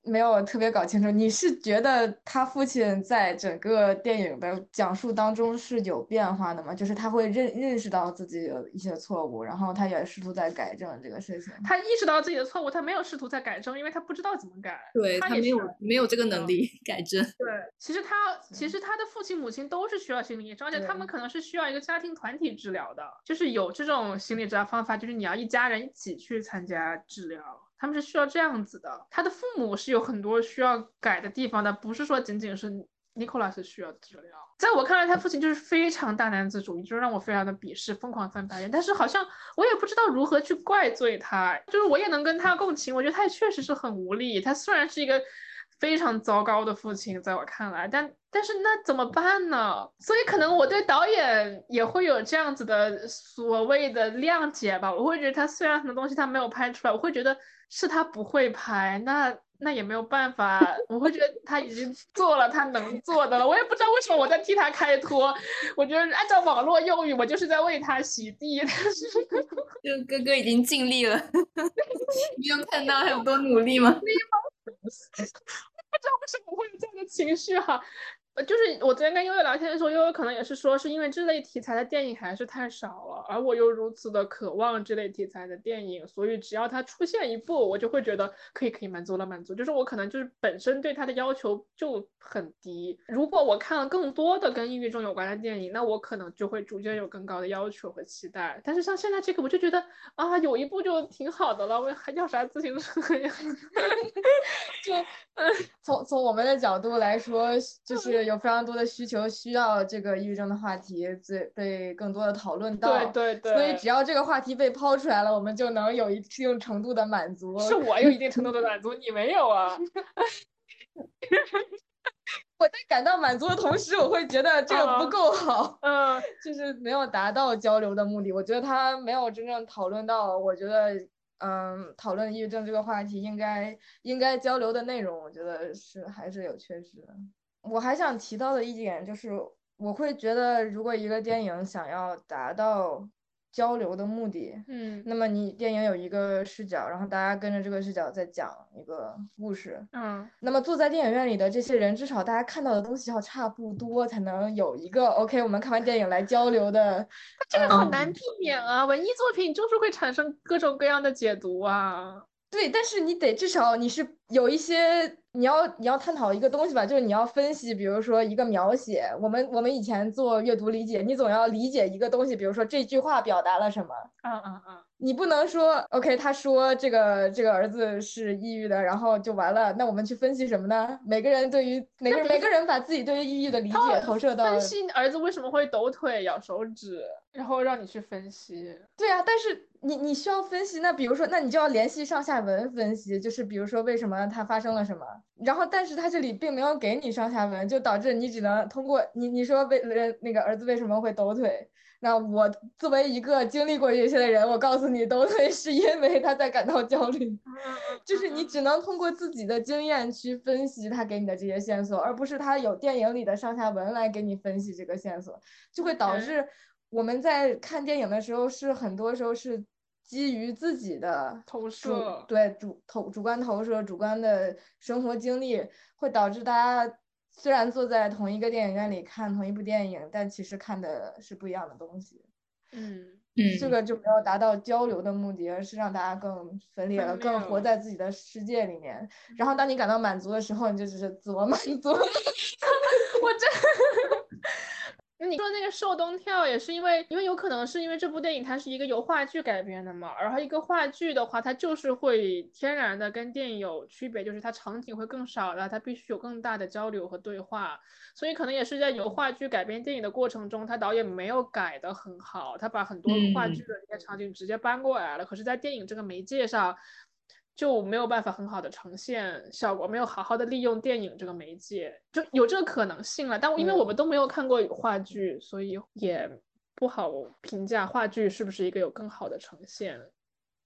没有特别搞清楚，你是觉得他父亲在整个电影的讲述当中是有变化的吗？就是他会认认识到自己有一些错误，然后他也试图在改正这个事情。他意识到自己的错误，他没有试图在改正，因为他不知道怎么改。对他没有没有这个能力改正。对，其实他其实他的父亲母亲都是需要心理医生，而且他们可能是需要一个家庭团体治疗的，就是有这种心理治疗方法，就是你要一家人一起去参加治疗。他们是需要这样子的，他的父母是有很多需要改的地方的，不是说仅仅是 Nicholas 需要治疗。在我看来，他父亲就是非常大男子主义，就是让我非常的鄙视，疯狂翻白眼。但是好像我也不知道如何去怪罪他，就是我也能跟他共情，我觉得他也确实是很无力。他虽然是一个。非常糟糕的父亲，在我看来，但但是那怎么办呢？所以可能我对导演也会有这样子的所谓的谅解吧。我会觉得他虽然很多东西他没有拍出来，我会觉得是他不会拍，那那也没有办法。我会觉得他已经做了他能做的了，我也不知道为什么我在替他开脱。我觉得按照网络用语，我就是在为他洗地。但是，就哥哥已经尽力了，[laughs] 你有看到他有多努力吗？[laughs] [laughs] 不知道为什么会有这样的情绪哈。呃，就是我昨天跟悠悠聊天的时候，悠悠可能也是说，是因为这类题材的电影还是太少了，而我又如此的渴望这类题材的电影，所以只要它出现一部，我就会觉得可以，可以满足了，满足。就是我可能就是本身对它的要求就很低。如果我看了更多的跟抑郁症有关的电影，那我可能就会逐渐有更高的要求和期待。但是像现在这个，我就觉得啊，有一部就挺好的了，我还要啥自行车呀？[laughs] 就嗯，从从我们的角度来说，[laughs] 就是。有非常多的需求，需要这个抑郁症的话题最被更多的讨论到。对对对。所以只要这个话题被抛出来了，我们就能有一定程度的满足。是我有一定程度的满足，你没有啊？[laughs] 我在感到满足的同时，我会觉得这个不够好。嗯，就是没有达到交流的目的。我觉得他没有真正讨论到，我觉得嗯，讨论抑郁症这个话题应该应该交流的内容，我觉得是还是有缺失的。我还想提到的一点就是，我会觉得，如果一个电影想要达到交流的目的，嗯，那么你电影有一个视角，然后大家跟着这个视角在讲一个故事，嗯，那么坐在电影院里的这些人，至少大家看到的东西要差不多，才能有一个 OK，我们看完电影来交流的。[laughs] 这个很难避免啊，文艺作品就是会产生各种各样的解读啊。对，但是你得至少你是有一些。你要你要探讨一个东西吧，就是你要分析，比如说一个描写，我们我们以前做阅读理解，你总要理解一个东西，比如说这句话表达了什么。嗯嗯嗯。你不能说 OK，他说这个这个儿子是抑郁的，然后就完了。那我们去分析什么呢？每个人对于每个每个人把自己对于抑郁的理解投射到分析儿子为什么会抖腿、咬手指，然后让你去分析。对啊，但是你你需要分析，那比如说，那你就要联系上下文分析，就是比如说为什么他发生了什么。然后，但是他这里并没有给你上下文，就导致你只能通过你你说为人那个儿子为什么会抖腿？那我作为一个经历过这些的人，我告诉你，抖腿是因为他在感到焦虑，就是你只能通过自己的经验去分析他给你的这些线索，而不是他有电影里的上下文来给你分析这个线索，就会导致我们在看电影的时候是很多时候是。基于自己的投射，对主投主观投射、主观的生活经历，会导致大家虽然坐在同一个电影院里看同一部电影，但其实看的是不一样的东西。嗯嗯，这个就没有达到交流的目的，而是让大家更分裂了，更活在自己的世界里面。然后当你感到满足的时候，你就只是自我满足。[laughs] 我真。你说那个受东跳也是因为，因为有可能是因为这部电影它是一个由话剧改编的嘛，然后一个话剧的话，它就是会天然的跟电影有区别，就是它场景会更少了，它必须有更大的交流和对话，所以可能也是在由话剧改编电影的过程中，他导演没有改的很好，他把很多话剧的那些场景直接搬过来了，可是，在电影这个媒介上。就没有办法很好的呈现效果，没有好好的利用电影这个媒介，就有这个可能性了。但因为我们都没有看过话剧，所以也不好评价话剧是不是一个有更好的呈现。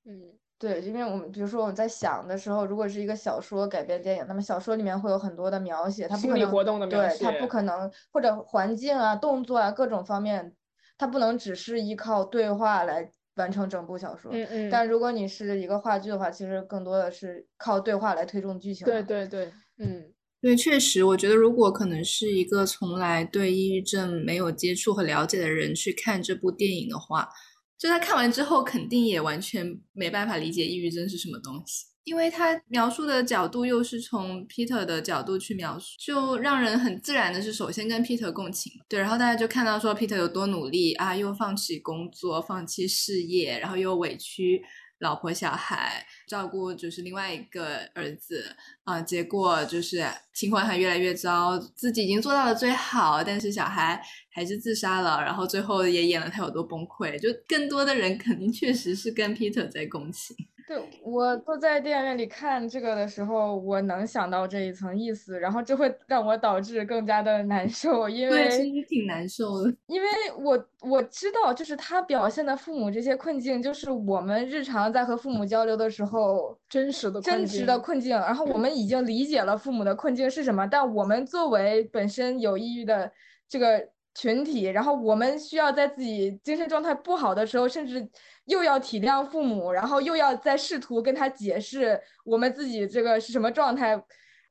嗯，对，因为我们比如说我们在想的时候，如果是一个小说改编电影，那么小说里面会有很多的描写，它不可能活动的描写，对，它不可能或者环境啊、动作啊各种方面，它不能只是依靠对话来。完成整部小说，嗯嗯，但如果你是一个话剧的话，其实更多的是靠对话来推动剧情。对对对，嗯，对，确实，我觉得如果可能是一个从来对抑郁症没有接触和了解的人去看这部电影的话，就他看完之后肯定也完全没办法理解抑郁症是什么东西。因为他描述的角度又是从 Peter 的角度去描述，就让人很自然的是首先跟 Peter 共情，对，然后大家就看到说 Peter 有多努力啊，又放弃工作，放弃事业，然后又委屈老婆小孩，照顾就是另外一个儿子啊，结果就是情况还越来越糟，自己已经做到了最好，但是小孩还是自杀了，然后最后也演了他有多崩溃，就更多的人肯定确实是跟 Peter 在共情。对我坐在电影院里看这个的时候，我能想到这一层意思，然后这会让我导致更加的难受，因为其实挺难受的。因为我我知道，就是他表现的父母这些困境，就是我们日常在和父母交流的时候真实的真实的困境。然后我们已经理解了父母的困境是什么，但我们作为本身有抑郁的这个群体，然后我们需要在自己精神状态不好的时候，甚至。又要体谅父母，然后又要再试图跟他解释我们自己这个是什么状态，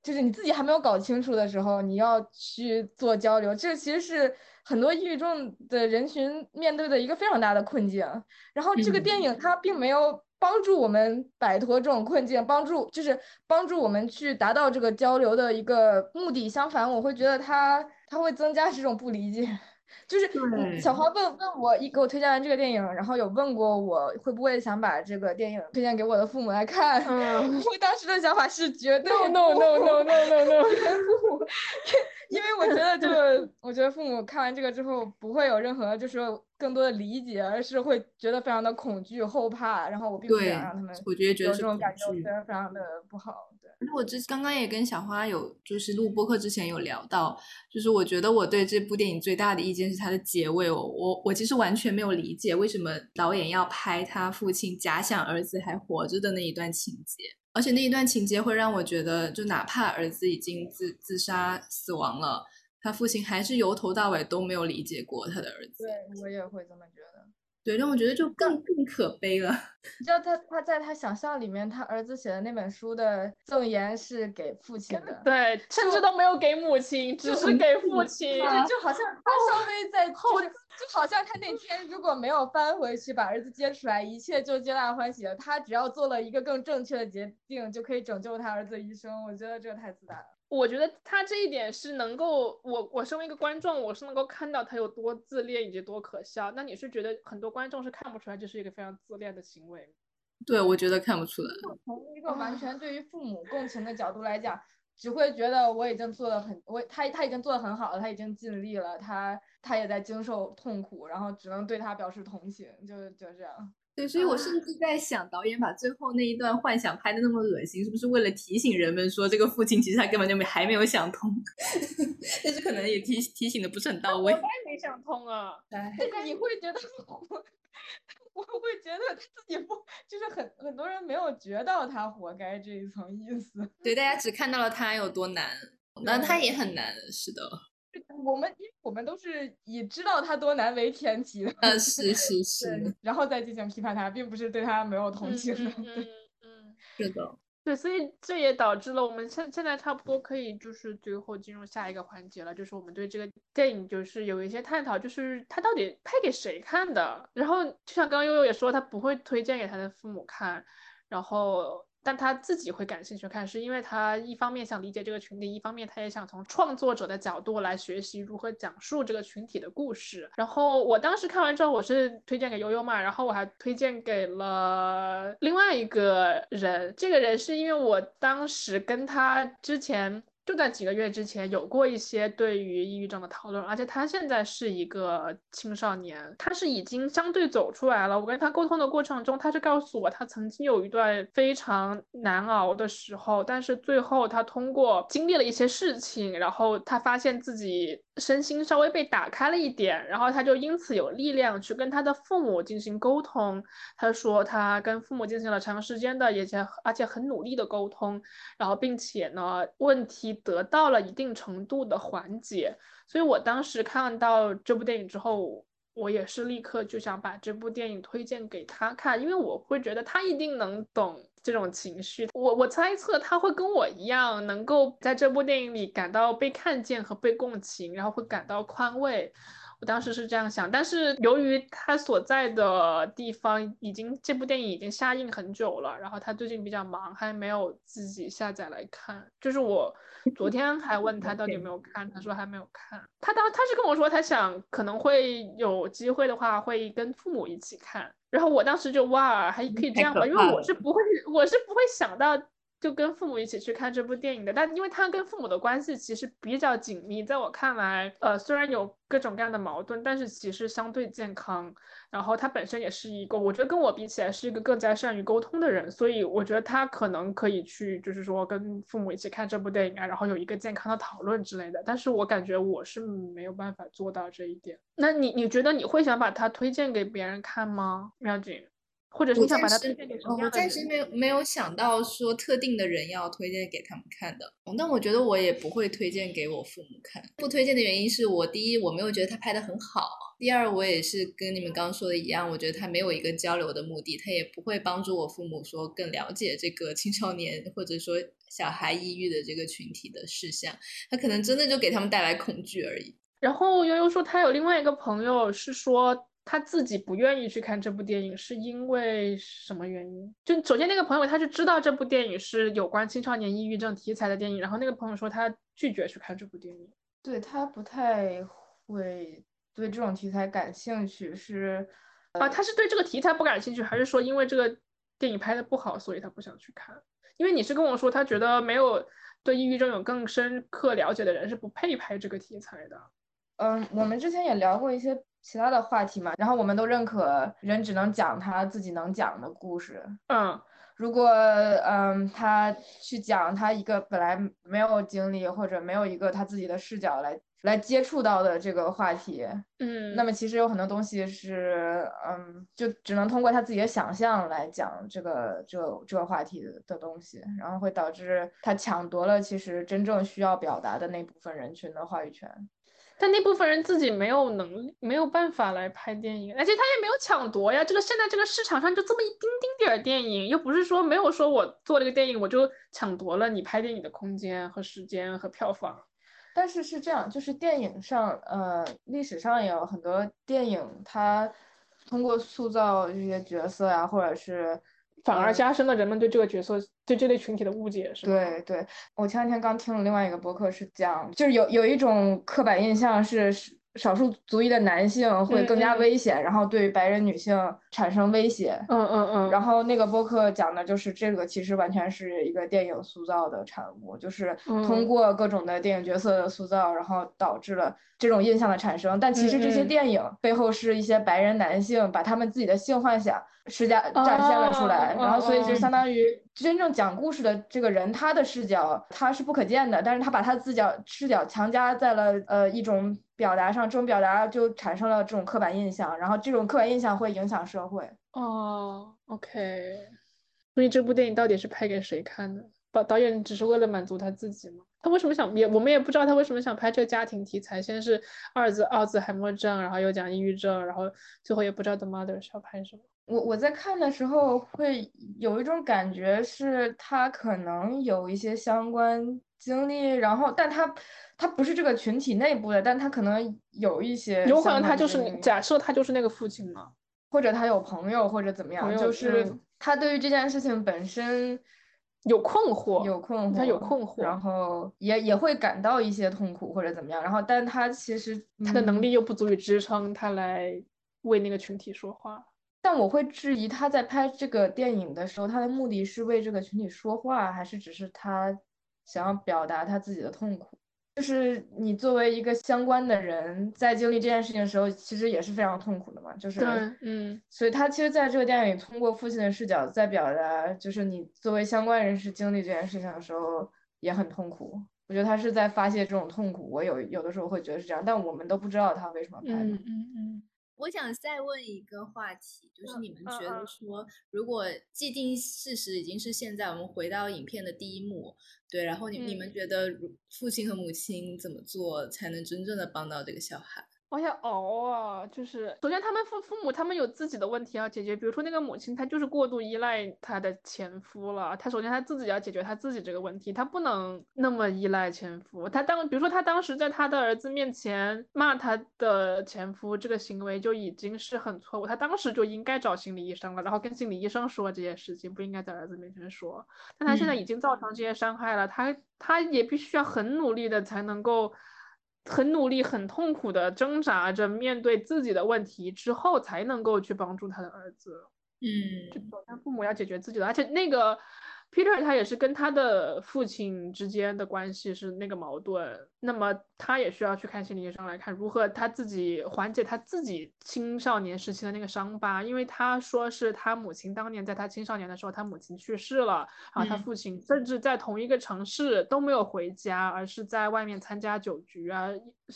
就是你自己还没有搞清楚的时候，你要去做交流，这其实是很多抑郁症的人群面对的一个非常大的困境。然后这个电影它并没有帮助我们摆脱这种困境，帮助就是帮助我们去达到这个交流的一个目的。相反，我会觉得它它会增加这种不理解。就是小花问问我一给我推荐完这个电影，然后有问过我会不会想把这个电影推荐给我的父母来看。嗯，[laughs] 我当时的想法是绝对 no no no no no no no，因为我觉得这个，我觉得父母看完这个之后不会有任何就是更多的理解，而是会觉得非常的恐惧后怕。然后我并不想让他们我觉得有这种感觉，非常非常的不好。那我之刚刚也跟小花有，就是录播客之前有聊到，就是我觉得我对这部电影最大的意见是它的结尾，我我我其实完全没有理解为什么导演要拍他父亲假想儿子还活着的那一段情节，而且那一段情节会让我觉得，就哪怕儿子已经自自杀死亡了，他父亲还是由头到尾都没有理解过他的儿子。对我也会这么觉得。对，让我觉得就更更可悲了。[laughs] 你知道他他在他想象里面，他儿子写的那本书的赠言是给父亲的，对，甚至都没有给母亲，只是给父亲，[laughs] 就好像他稍微在后，就好像他那天如果没有翻回去把儿子接出来，一切就皆大欢喜了。他只要做了一个更正确的决定，就可以拯救他儿子一生。我觉得这个太自大了。我觉得他这一点是能够，我我身为一个观众，我是能够看到他有多自恋以及多可笑。那你是觉得很多观众是看不出来这是一个非常自恋的行为？对，我觉得看不出来。从一个完全对于父母共情的角度来讲，只会觉得我已经做的很，我他他已经做的很好了，他已经尽力了，他他也在经受痛苦，然后只能对他表示同情，就就这样。对，所以我甚至在想，导演把最后那一段幻想拍的那么恶心，是不是为了提醒人们说，这个父亲其实他根本就没还没有想通？[laughs] 但是可能也提提醒的不是很到位。我也没想通啊！你会觉得我，[laughs] 我会觉得他自己不，就是很很多人没有觉到他活该这一层意思。对，大家只看到了他有多难，那他也很难，是的。我们因为我们都是以知道他多难为前提的，[laughs] 嗯，是是是，然后再进行批判他，并不是对他没有同情的，[laughs] 嗯嗯，是的，对，所以这也导致了我们现现在差不多可以就是最后进入下一个环节了，就是我们对这个电影就是有一些探讨，就是他到底拍给谁看的？然后就像刚刚悠悠也说，他不会推荐给他的父母看，然后。但他自己会感兴趣看，是因为他一方面想理解这个群体，一方面他也想从创作者的角度来学习如何讲述这个群体的故事。然后我当时看完之后，我是推荐给悠悠嘛，然后我还推荐给了另外一个人。这个人是因为我当时跟他之前。就在几个月之前，有过一些对于抑郁症的讨论，而且他现在是一个青少年，他是已经相对走出来了。我跟他沟通的过程中，他是告诉我，他曾经有一段非常难熬的时候，但是最后他通过经历了一些事情，然后他发现自己。身心稍微被打开了一点，然后他就因此有力量去跟他的父母进行沟通。他说他跟父母进行了长时间的，也且而且很努力的沟通，然后并且呢，问题得到了一定程度的缓解。所以我当时看到这部电影之后，我也是立刻就想把这部电影推荐给他看，因为我会觉得他一定能懂。这种情绪，我我猜测他会跟我一样，能够在这部电影里感到被看见和被共情，然后会感到宽慰。我当时是这样想，但是由于他所在的地方已经这部电影已经下映很久了，然后他最近比较忙，还没有自己下载来看。就是我 [laughs] 昨天还问他到底有没有看，他说还没有看。他当他是跟我说，他想可能会有机会的话会跟父母一起看。然后我当时就哇，还可以这样吧，因为我是不会，我是不会想到就跟父母一起去看这部电影的，但因为他跟父母的关系其实比较紧密，在我看来，呃，虽然有各种各样的矛盾，但是其实相对健康。然后他本身也是一个，我觉得跟我比起来是一个更加善于沟通的人，所以我觉得他可能可以去，就是说跟父母一起看这部电影啊，然后有一个健康的讨论之类的。但是我感觉我是没有办法做到这一点。那你你觉得你会想把它推荐给别人看吗，妙景？或者是你想把它推荐给什么我暂时没有没有想到说特定的人要推荐给他们看的。那我觉得我也不会推荐给我父母看。不推荐的原因是我第一我没有觉得他拍的很好，第二我也是跟你们刚刚说的一样，我觉得他没有一个交流的目的，他也不会帮助我父母说更了解这个青少年或者说小孩抑郁的这个群体的事项，他可能真的就给他们带来恐惧而已。然后悠悠说他有另外一个朋友是说。他自己不愿意去看这部电影，是因为什么原因？就首先那个朋友他是知道这部电影是有关青少年抑郁症题材的电影，然后那个朋友说他拒绝去看这部电影，对他不太会对这种题材感兴趣，是啊，他是对这个题材不感兴趣，还是说因为这个电影拍的不好，所以他不想去看？因为你是跟我说他觉得没有对抑郁症有更深刻了解的人是不配拍这个题材的。嗯，我们之前也聊过一些。其他的话题嘛，然后我们都认可人只能讲他自己能讲的故事。嗯，如果嗯他去讲他一个本来没有经历或者没有一个他自己的视角来来接触到的这个话题，嗯，那么其实有很多东西是嗯就只能通过他自己的想象来讲这个这这个话题的东西，然后会导致他抢夺了其实真正需要表达的那部分人群的话语权。但那部分人自己没有能力，没有办法来拍电影，而且他也没有抢夺呀。这个现在这个市场上就这么一丁丁点儿电影，又不是说没有说我做了个电影我就抢夺了你拍电影的空间和时间和票房。但是是这样，就是电影上，呃，历史上也有很多电影，它通过塑造这些角色呀，或者是。反而加深了人们对这个角色、对这类群体的误解，是吗？对对，我前两天刚听了另外一个博客，是讲，就是有有一种刻板印象是。少数族裔的男性会更加危险，然后对白人女性产生威胁。嗯嗯嗯。然后那个播客讲的就是这个，其实完全是一个电影塑造的产物，就是通过各种的电影角色的塑造，然后导致了这种印象的产生。但其实这些电影背后是一些白人男性把他们自己的性幻想施加展现了出来，然后所以就相当于真正讲故事的这个人他的视角他是不可见的，但是他把他自角视角强加在了呃一种。表达上，这种表达就产生了这种刻板印象，然后这种刻板印象会影响社会。哦，OK，所以这部电影到底是拍给谁看的？导导演只是为了满足他自己吗？他为什么想也我们也不知道他为什么想拍这个家庭题材。先是二子奥兹海默症，然后又讲抑郁症，然后最后也不知道 The Mother 是要拍什么。我我在看的时候会有一种感觉，是他可能有一些相关经历，然后但他。他不是这个群体内部的，但他可能有一些，有可能他就是假设他就是那个父亲嘛，或者他有朋友或者怎么样，就是他对于这件事情本身有困惑，有困惑，他有困惑，然后也也会感到一些痛苦或者怎么样，然后但他其实他的能力又不足以支撑他来为那个群体说话，但我会质疑他在拍这个电影的时候，他的目的是为这个群体说话，还是只是他想要表达他自己的痛苦？就是你作为一个相关的人，在经历这件事情的时候，其实也是非常痛苦的嘛。就是，嗯，所以他其实在这个电影里通过父亲的视角在表达，就是你作为相关人士经历这件事情的时候也很痛苦。我觉得他是在发泄这种痛苦。我有有的时候会觉得是这样，但我们都不知道他为什么拍。嗯嗯嗯。我想再问一个话题，就是你们觉得说，如果既定事实已经是现在，我们回到影片的第一幕，对，然后你你们觉得父亲和母亲怎么做才能真正的帮到这个小孩？我想熬啊，就是首先他们父父母他们有自己的问题要解决，比如说那个母亲她就是过度依赖她的前夫了，她首先她自己要解决她自己这个问题，她不能那么依赖前夫。她当比如说她当时在她的儿子面前骂她的前夫，这个行为就已经是很错误，她当时就应该找心理医生了，然后跟心理医生说这件事情，不应该在儿子面前说。但她现在已经造成这些伤害了，她她也必须要很努力的才能够。很努力、很痛苦的挣扎着面对自己的问题之后，才能够去帮助他的儿子。嗯，就首先父母要解决自己的，而且那个 Peter 他也是跟他的父亲之间的关系是那个矛盾，那么他也需要去看心理医生来看如何他自己缓解他自己青少年时期的那个伤疤，因为他说是他母亲当年在他青少年的时候，他母亲去世了，然后他父亲甚至在同一个城市都没有回家，而是在外面参加酒局啊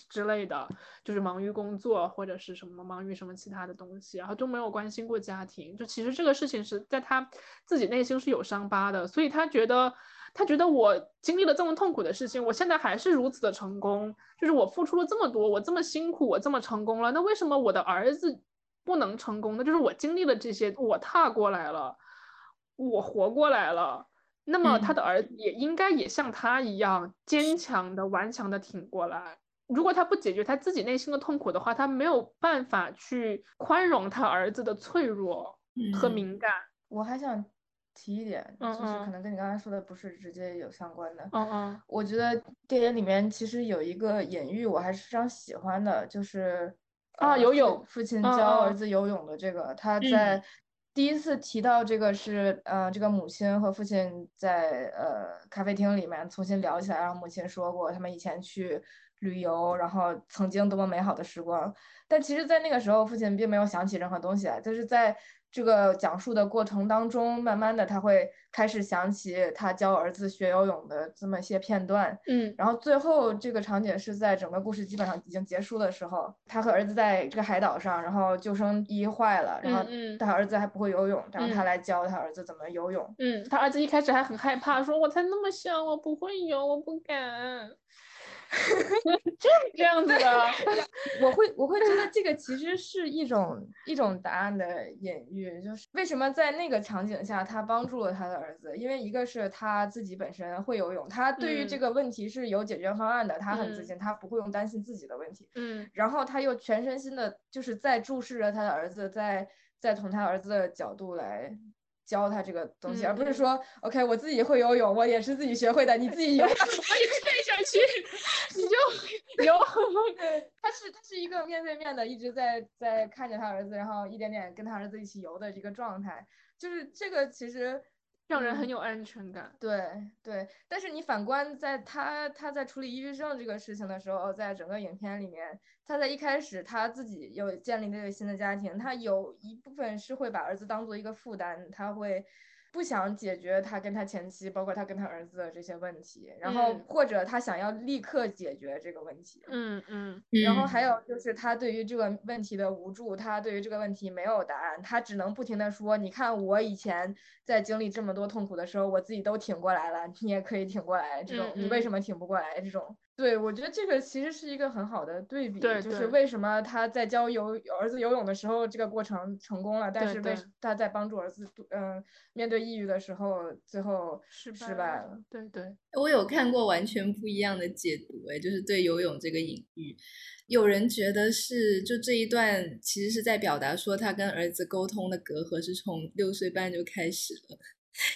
之类的，就是忙于工作或者是什么忙于什么其他的东西，然后都没有关心过家庭，就其实这个事情是在他自己内心是有伤疤的。所以他觉得，他觉得我经历了这么痛苦的事情，我现在还是如此的成功，就是我付出了这么多，我这么辛苦，我这么成功了，那为什么我的儿子不能成功呢？就是我经历了这些，我踏过来了，我活过来了，那么他的儿子也应该也像他一样坚强的、顽强的挺过来。如果他不解决他自己内心的痛苦的话，他没有办法去宽容他儿子的脆弱和敏感。我还想。提一点，就是可能跟你刚才说的不是直接有相关的。嗯嗯，我觉得电影里面其实有一个隐喻，我还是非常喜欢的，就是啊，游泳，父亲教儿子游泳的这个，他在第一次提到这个是，呃，这个母亲和父亲在呃咖啡厅里面重新聊起来，然后母亲说过他们以前去旅游，然后曾经多么美好的时光，但其实，在那个时候，父亲并没有想起任何东西来，就是在。这个讲述的过程当中，慢慢的他会开始想起他教儿子学游泳的这么一些片段，嗯，然后最后这个场景是在整个故事基本上已经结束的时候，他和儿子在这个海岛上，然后救生衣坏了，然后他儿子还不会游泳，然后他来教他儿子怎么游泳，嗯，他儿子一开始还很害怕，说我才那么小，我不会游，我不敢。[laughs] 就是这样子的，[laughs] 我会我会觉得这个其实是一种一种答案的隐喻，就是为什么在那个场景下他帮助了他的儿子，因为一个是他自己本身会游泳，他对于这个问题是有解决方案的，他很自信，他不会用担心自己的问题，嗯，然后他又全身心的就是在注视着他的儿子，在在从他儿子的角度来。教他这个东西，而不是说，OK，我自己会游泳，我也是自己学会的，你自己游，[laughs] 我也退下去，你就游。[laughs] [laughs] 他是他是一个面对面的，一直在在看着他儿子，然后一点点跟他儿子一起游的一个状态，就是这个其实。让人很有安全感。对对，但是你反观在他他在处理抑郁症这个事情的时候，在整个影片里面，他在一开始他自己有建立这个新的家庭，他有一部分是会把儿子当做一个负担，他会。不想解决他跟他前妻，包括他跟他儿子的这些问题，然后或者他想要立刻解决这个问题，嗯嗯，然后还有就是他对于这个问题的无助，他对于这个问题没有答案，他只能不停的说，你看我以前在经历这么多痛苦的时候，我自己都挺过来了，你也可以挺过来，这种你为什么挺不过来？这种。对，我觉得这个其实是一个很好的对比，就是为什么他在教游儿子游泳的时候，这个过程成功了，但是为他在帮助儿子嗯面对抑郁的时候，最后失败了。对对，我有看过完全不一样的解读，哎，就是对游泳这个隐喻，有人觉得是就这一段其实是在表达说他跟儿子沟通的隔阂是从六岁半就开始了。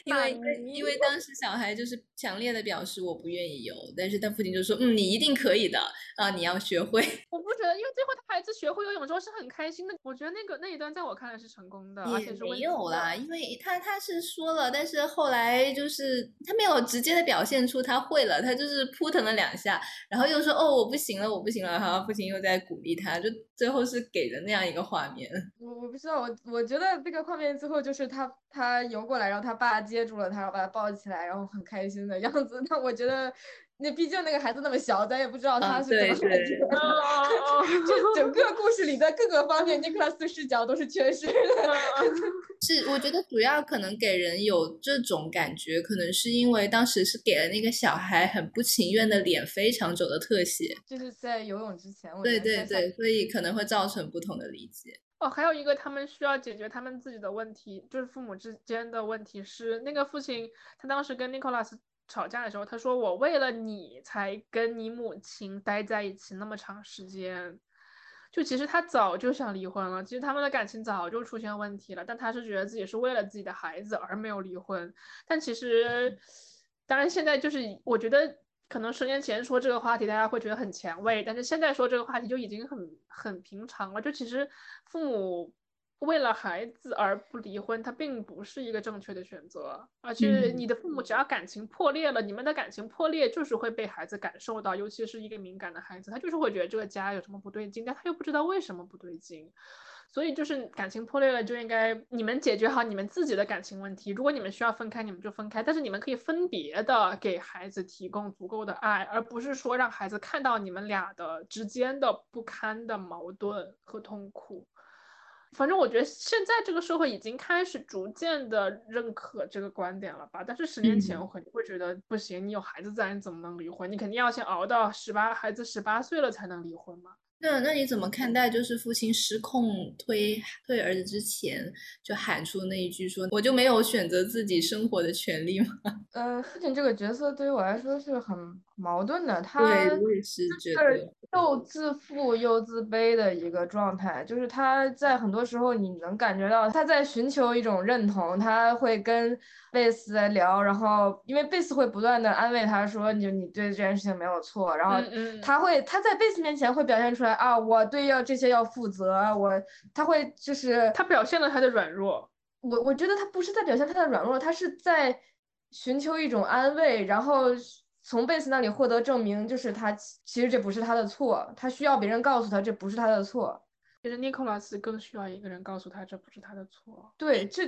因为因为当时小孩就是强烈的表示我不愿意游，但是他父亲就说嗯你一定可以的啊你要学会。我不觉得，因为最后他孩子学会游泳之后是很开心的。我觉得那个那一段在我看来是成功的，而且是没有啦，因为他他是说了，但是后来就是他没有直接的表现出他会了，他就是扑腾了两下，然后又说哦我不行了我不行了，然后父亲又在鼓励他，就最后是给的那样一个画面。我我不知道，我我觉得那个画面最后就是他他游过来，然后他爸。他接住了他，把他抱起来，然后很开心的样子。[laughs] 那我觉得，那毕竟那个孩子那么小，咱也不知道他是怎么感觉。[laughs] 就整个故事里的各个方面，尼克拉斯视角都是缺失的。[laughs] 是，我觉得主要可能给人有这种感觉，可能是因为当时是给了那个小孩很不情愿的脸非常久的特写，就是在游泳之前。对对对，所以可能会造成不同的理解。哦，还有一个他们需要解决他们自己的问题，就是父母之间的问题。是那个父亲，他当时跟 Nicholas 吵架的时候，他说：“我为了你才跟你母亲待在一起那么长时间。”就其实他早就想离婚了，其实他们的感情早就出现问题了，但他是觉得自己是为了自己的孩子而没有离婚。但其实，当然现在就是我觉得。可能十年前说这个话题，大家会觉得很前卫，但是现在说这个话题就已经很很平常了。就其实父母为了孩子而不离婚，它并不是一个正确的选择。而且你的父母只要感情破裂了，你们的感情破裂就是会被孩子感受到，尤其是一个敏感的孩子，他就是会觉得这个家有什么不对劲，但他又不知道为什么不对劲。所以就是感情破裂了，就应该你们解决好你们自己的感情问题。如果你们需要分开，你们就分开。但是你们可以分别的给孩子提供足够的爱，而不是说让孩子看到你们俩的之间的不堪的矛盾和痛苦。反正我觉得现在这个社会已经开始逐渐的认可这个观点了吧。但是十年前我肯定会觉得不行，你有孩子在，你怎么能离婚？你肯定要先熬到十八，孩子十八岁了才能离婚嘛。那那你怎么看待，就是父亲失控推推儿子之前就喊出那一句说我就没有选择自己生活的权利吗？呃，父亲这个角色对于我来说是很矛盾的，他对我也是觉得又自负又自卑的一个状态，就是他在很多时候你能感觉到他在寻求一种认同，他会跟贝斯在聊，然后因为贝斯会不断的安慰他说你你对这件事情没有错，然后他会他在贝斯面前会表现出来。啊，我对要这些要负责，我他会就是他表现了他的软弱，我我觉得他不是在表现他的软弱，他是在寻求一种安慰，然后从贝斯那里获得证明，就是他其实这不是他的错，他需要别人告诉他这不是他的错。其实尼古拉斯更需要一个人告诉他这不是他的错。对，这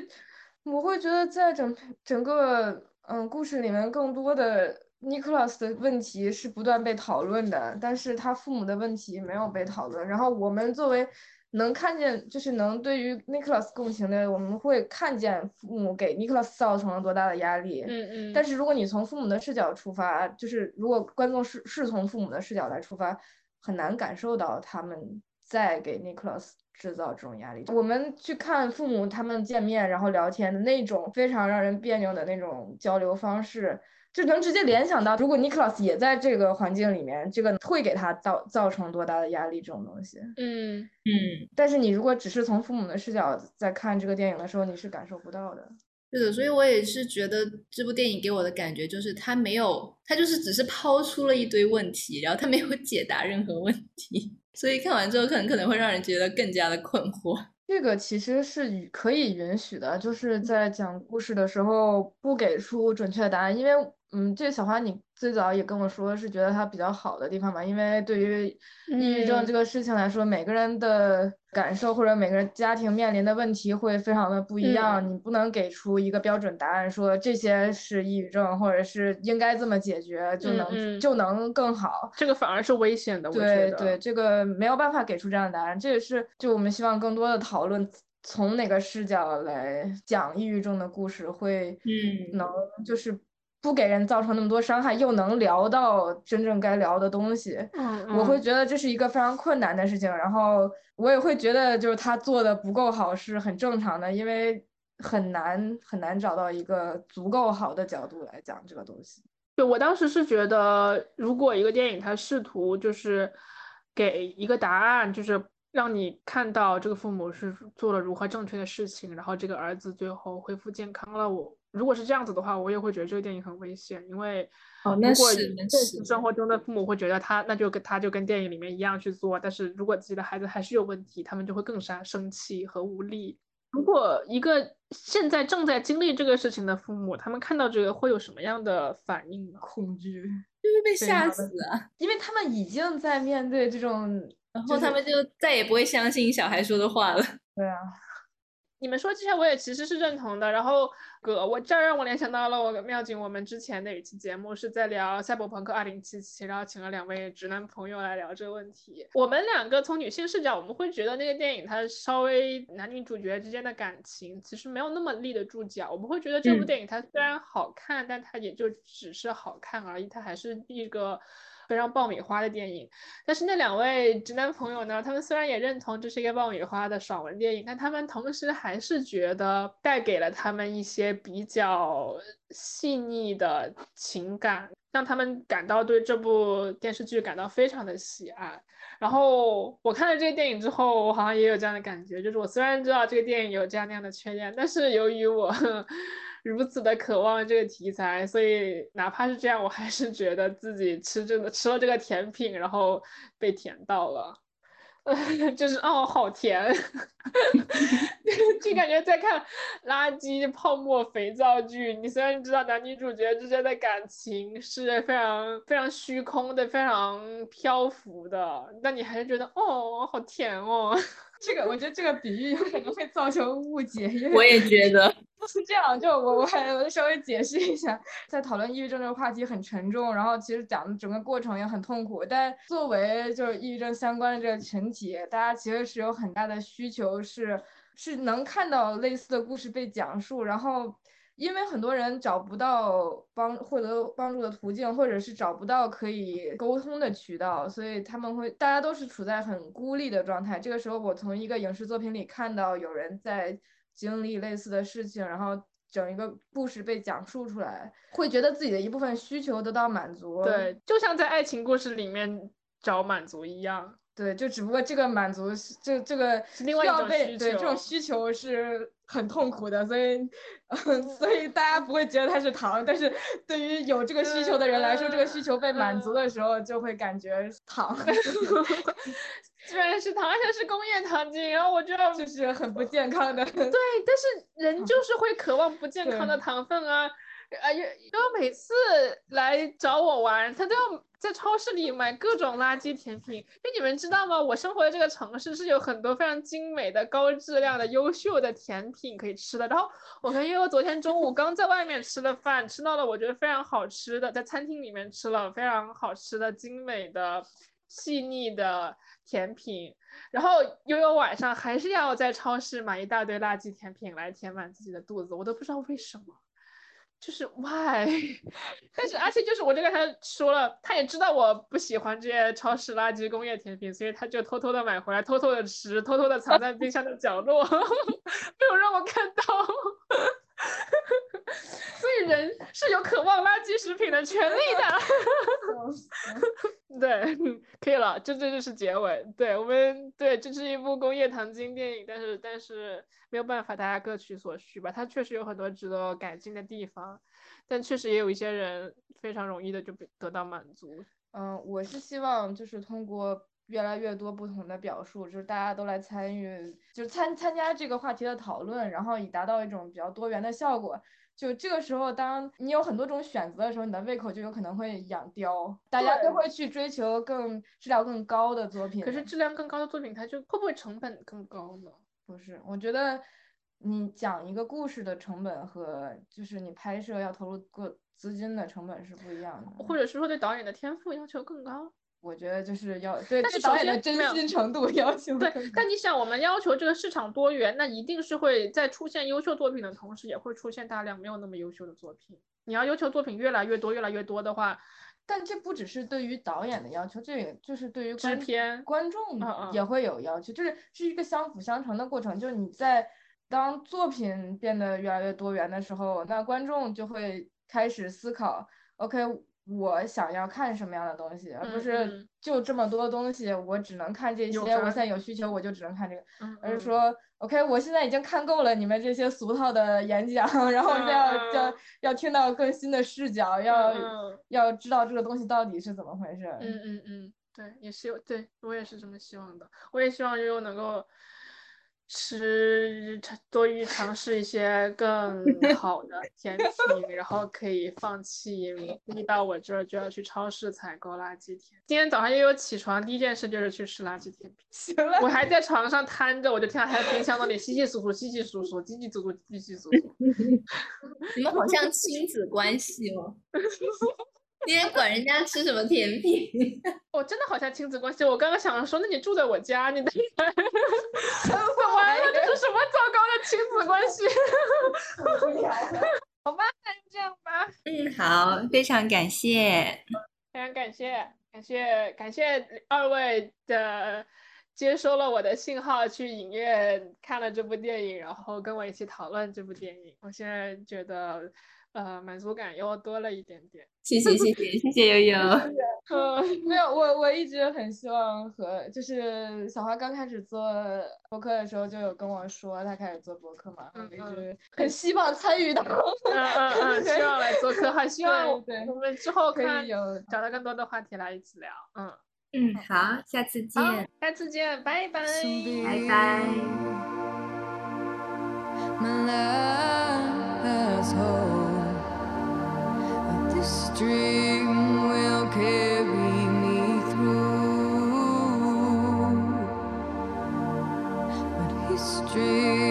我会觉得在整整个嗯故事里面更多的。Nicholas 的问题是不断被讨论的，但是他父母的问题没有被讨论。然后我们作为能看见，就是能对于 Nicholas 共情的，我们会看见父母给 Nicholas 造成了多大的压力。嗯嗯。但是如果你从父母的视角出发，就是如果观众是是从父母的视角来出发，很难感受到他们在给 Nicholas 制造这种压力。我们去看父母他们见面然后聊天的那种非常让人别扭的那种交流方式。就能直接联想到，如果 Nicholas 也在这个环境里面，这个会给他造造成多大的压力？这种东西，嗯嗯。但是你如果只是从父母的视角在看这个电影的时候，你是感受不到的。是的，所以我也是觉得这部电影给我的感觉就是，他没有，他就是只是抛出了一堆问题，然后他没有解答任何问题，[laughs] 所以看完之后可能可能会让人觉得更加的困惑。这个其实是可以允许的，就是在讲故事的时候不给出准确答案，因为。嗯，这个小花，你最早也跟我说是觉得它比较好的地方吧？因为对于抑郁症这个事情来说，每个人的感受或者每个人家庭面临的问题会非常的不一样，你不能给出一个标准答案，说这些是抑郁症，或者是应该这么解决就能就能更好。这个反而是危险的，对对，这个没有办法给出这样的答案。这也是就我们希望更多的讨论，从哪个视角来讲抑郁症的故事，会嗯能就是。不给人造成那么多伤害，又能聊到真正该聊的东西，我会觉得这是一个非常困难的事情。然后我也会觉得，就是他做的不够好是很正常的，因为很难很难找到一个足够好的角度来讲这个东西。对我当时是觉得，如果一个电影它试图就是给一个答案，就是让你看到这个父母是做了如何正确的事情，然后这个儿子最后恢复健康了，我。如果是这样子的话，我也会觉得这个电影很危险，因为哦，那是现实生活中的父母会觉得他那就跟他就跟电影里面一样去做，但是如果自己的孩子还是有问题，他们就会更加生气和无力。如果一个现在正在经历这个事情的父母，他们看到这个会有什么样的反应呢？恐惧，就会被吓死啊！因为他们已经在面对这种，然后他们就再也不会相信小孩说的话了。[laughs] 对啊。你们说这些我也其实是认同的。然后，哥，我这儿让我联想到了我跟妙景，我们之前的一期节目是在聊《赛博朋克二零七七》，然后请了两位直男朋友来聊这个问题。我们两个从女性视角，我们会觉得那个电影它稍微男女主角之间的感情其实没有那么立得住脚。我们会觉得这部电影它虽然好看，但它也就只是好看而已，它还是一个。非常爆米花的电影，但是那两位直男朋友呢？他们虽然也认同这是一个爆米花的爽文电影，但他们同时还是觉得带给了他们一些比较细腻的情感，让他们感到对这部电视剧感到非常的喜爱。然后我看了这个电影之后，我好像也有这样的感觉，就是我虽然知道这个电影有这样那样的缺点，但是由于我。如此的渴望这个题材，所以哪怕是这样，我还是觉得自己吃这个吃了这个甜品，然后被甜到了。[laughs] 就是哦，好甜，[laughs] 就感觉在看垃圾泡沫肥皂剧。你虽然知道男女主角之间的感情是非常非常虚空的、非常漂浮的，但你还是觉得哦，好甜哦。这个我觉得这个比喻有可能会造成误解，因为我也觉得 [laughs] 是这样。就我我还我稍微解释一下，在讨论抑郁症这个话题很沉重，然后其实讲的整个过程也很痛苦。但作为就是抑郁症相关的这个群体，大家其实是有很大的需求，是是能看到类似的故事被讲述，然后。因为很多人找不到帮获得帮助的途径，或者是找不到可以沟通的渠道，所以他们会大家都是处在很孤立的状态。这个时候，我从一个影视作品里看到有人在经历类似的事情，然后整一个故事被讲述出来，会觉得自己的一部分需求得到满足。对，就像在爱情故事里面找满足一样。对，就只不过这个满足是这这个另外一种需求，对这种需求是很痛苦的，所以，嗯，[laughs] 所以大家不会觉得它是糖，但是对于有这个需求的人来说，这个需求被满足的时候就会感觉糖，[laughs] 居然是糖，而且是工业糖精，然后我就就是很不健康的，对，但是人就是会渴望不健康的糖分啊。啊，因为每次来找我玩，他都要在超市里买各种垃圾甜品。就你们知道吗？我生活的这个城市是有很多非常精美的、高质量的、优秀的甜品可以吃的。然后我跟悠悠昨天中午刚在外面吃了饭，吃到了我觉得非常好吃的，在餐厅里面吃了非常好吃的、精美的、细腻的甜品。然后悠悠晚上还是要在超市买一大堆垃圾甜品来填满自己的肚子，我都不知道为什么。就是 why，[laughs] 但是而且就是我就跟他说了，他也知道我不喜欢这些超市垃圾工业甜品，所以他就偷偷的买回来，偷偷的吃，偷偷的藏在冰箱的角落，[laughs] 没有让我看到。[laughs] 所以人是有渴望垃圾食品的权利的。[laughs] 对，[laughs] 可以了，这这就是结尾。对我们，对，这是一部工业糖精电影，但是但是没有办法，大家各取所需吧。它确实有很多值得改进的地方，但确实也有一些人非常容易的就被得到满足。嗯，我是希望就是通过越来越多不同的表述，就是大家都来参与，就是参参加这个话题的讨论，然后以达到一种比较多元的效果。就这个时候，当你有很多种选择的时候，你的胃口就有可能会养刁，大家都会去追求更质量更高的作品。可是质量更高的作品，它就会不会成本更高呢？不是，我觉得你讲一个故事的成本和就是你拍摄要投入各资金的成本是不一样的，或者是说对导演的天赋要求更高。我觉得就是要对但是导演的真心程度 [laughs] 要求。对，但你想，我们要求这个市场多元，那一定是会在出现优秀作品的同时，也会出现大量没有那么优秀的作品。你要要求作品越来越多、越来越多的话，但这不只是对于导演的要求，这也就是对于制片、观众也会有要求，就是是一个相辅相成的过程。就是你在当作品变得越来越多元的时候，那观众就会开始思考：OK。我想要看什么样的东西，而不是就这么多东西，我只能看这些。我现在有需求，我就只能看这个。而是说，OK，我现在已经看够了你们这些俗套的演讲，[laughs] 然后要要要听到更新的视角，要要知道这个东西到底是怎么回事。嗯嗯嗯，对，也希望，对我也是这么希望的。我也希望悠悠能够。吃多于尝试一些更好的 [laughs] 甜品，然后可以放弃一到我这儿就要去超市采购垃圾甜。今天早上悠悠起床第一件事就是去吃垃圾甜品。行了，我还在床上瘫着，我就听到他在冰箱那里稀稀疏疏、稀稀疏疏、叽叽足足、稀稀疏疏。[laughs] 你们好像亲子关系哦。[laughs] 你也管人家吃什么甜品？[laughs] 我真的好像亲子关系。我刚刚想说，那你住在我家，你的 [laughs] 完了，这是什么糟糕的亲子关系？[laughs] 好吧，那就这样吧。嗯，好，非常感谢，非常感谢，感谢感谢二位的接收了我的信号，去影院看了这部电影，然后跟我一起讨论这部电影。我现在觉得。呃，满足感又多了一点点。谢谢谢谢谢谢悠悠。[laughs] 嗯，没有，我我一直很希望和，就是小花刚开始做博客的时候就有跟我说，她开始做博客嘛，一直很希望参与到。嗯嗯嗯，希望来做客，[laughs] 还希望对我们之后可以有找到更多的话题来一起聊。嗯嗯，好，下次见，下次见，拜拜，拜拜。make you history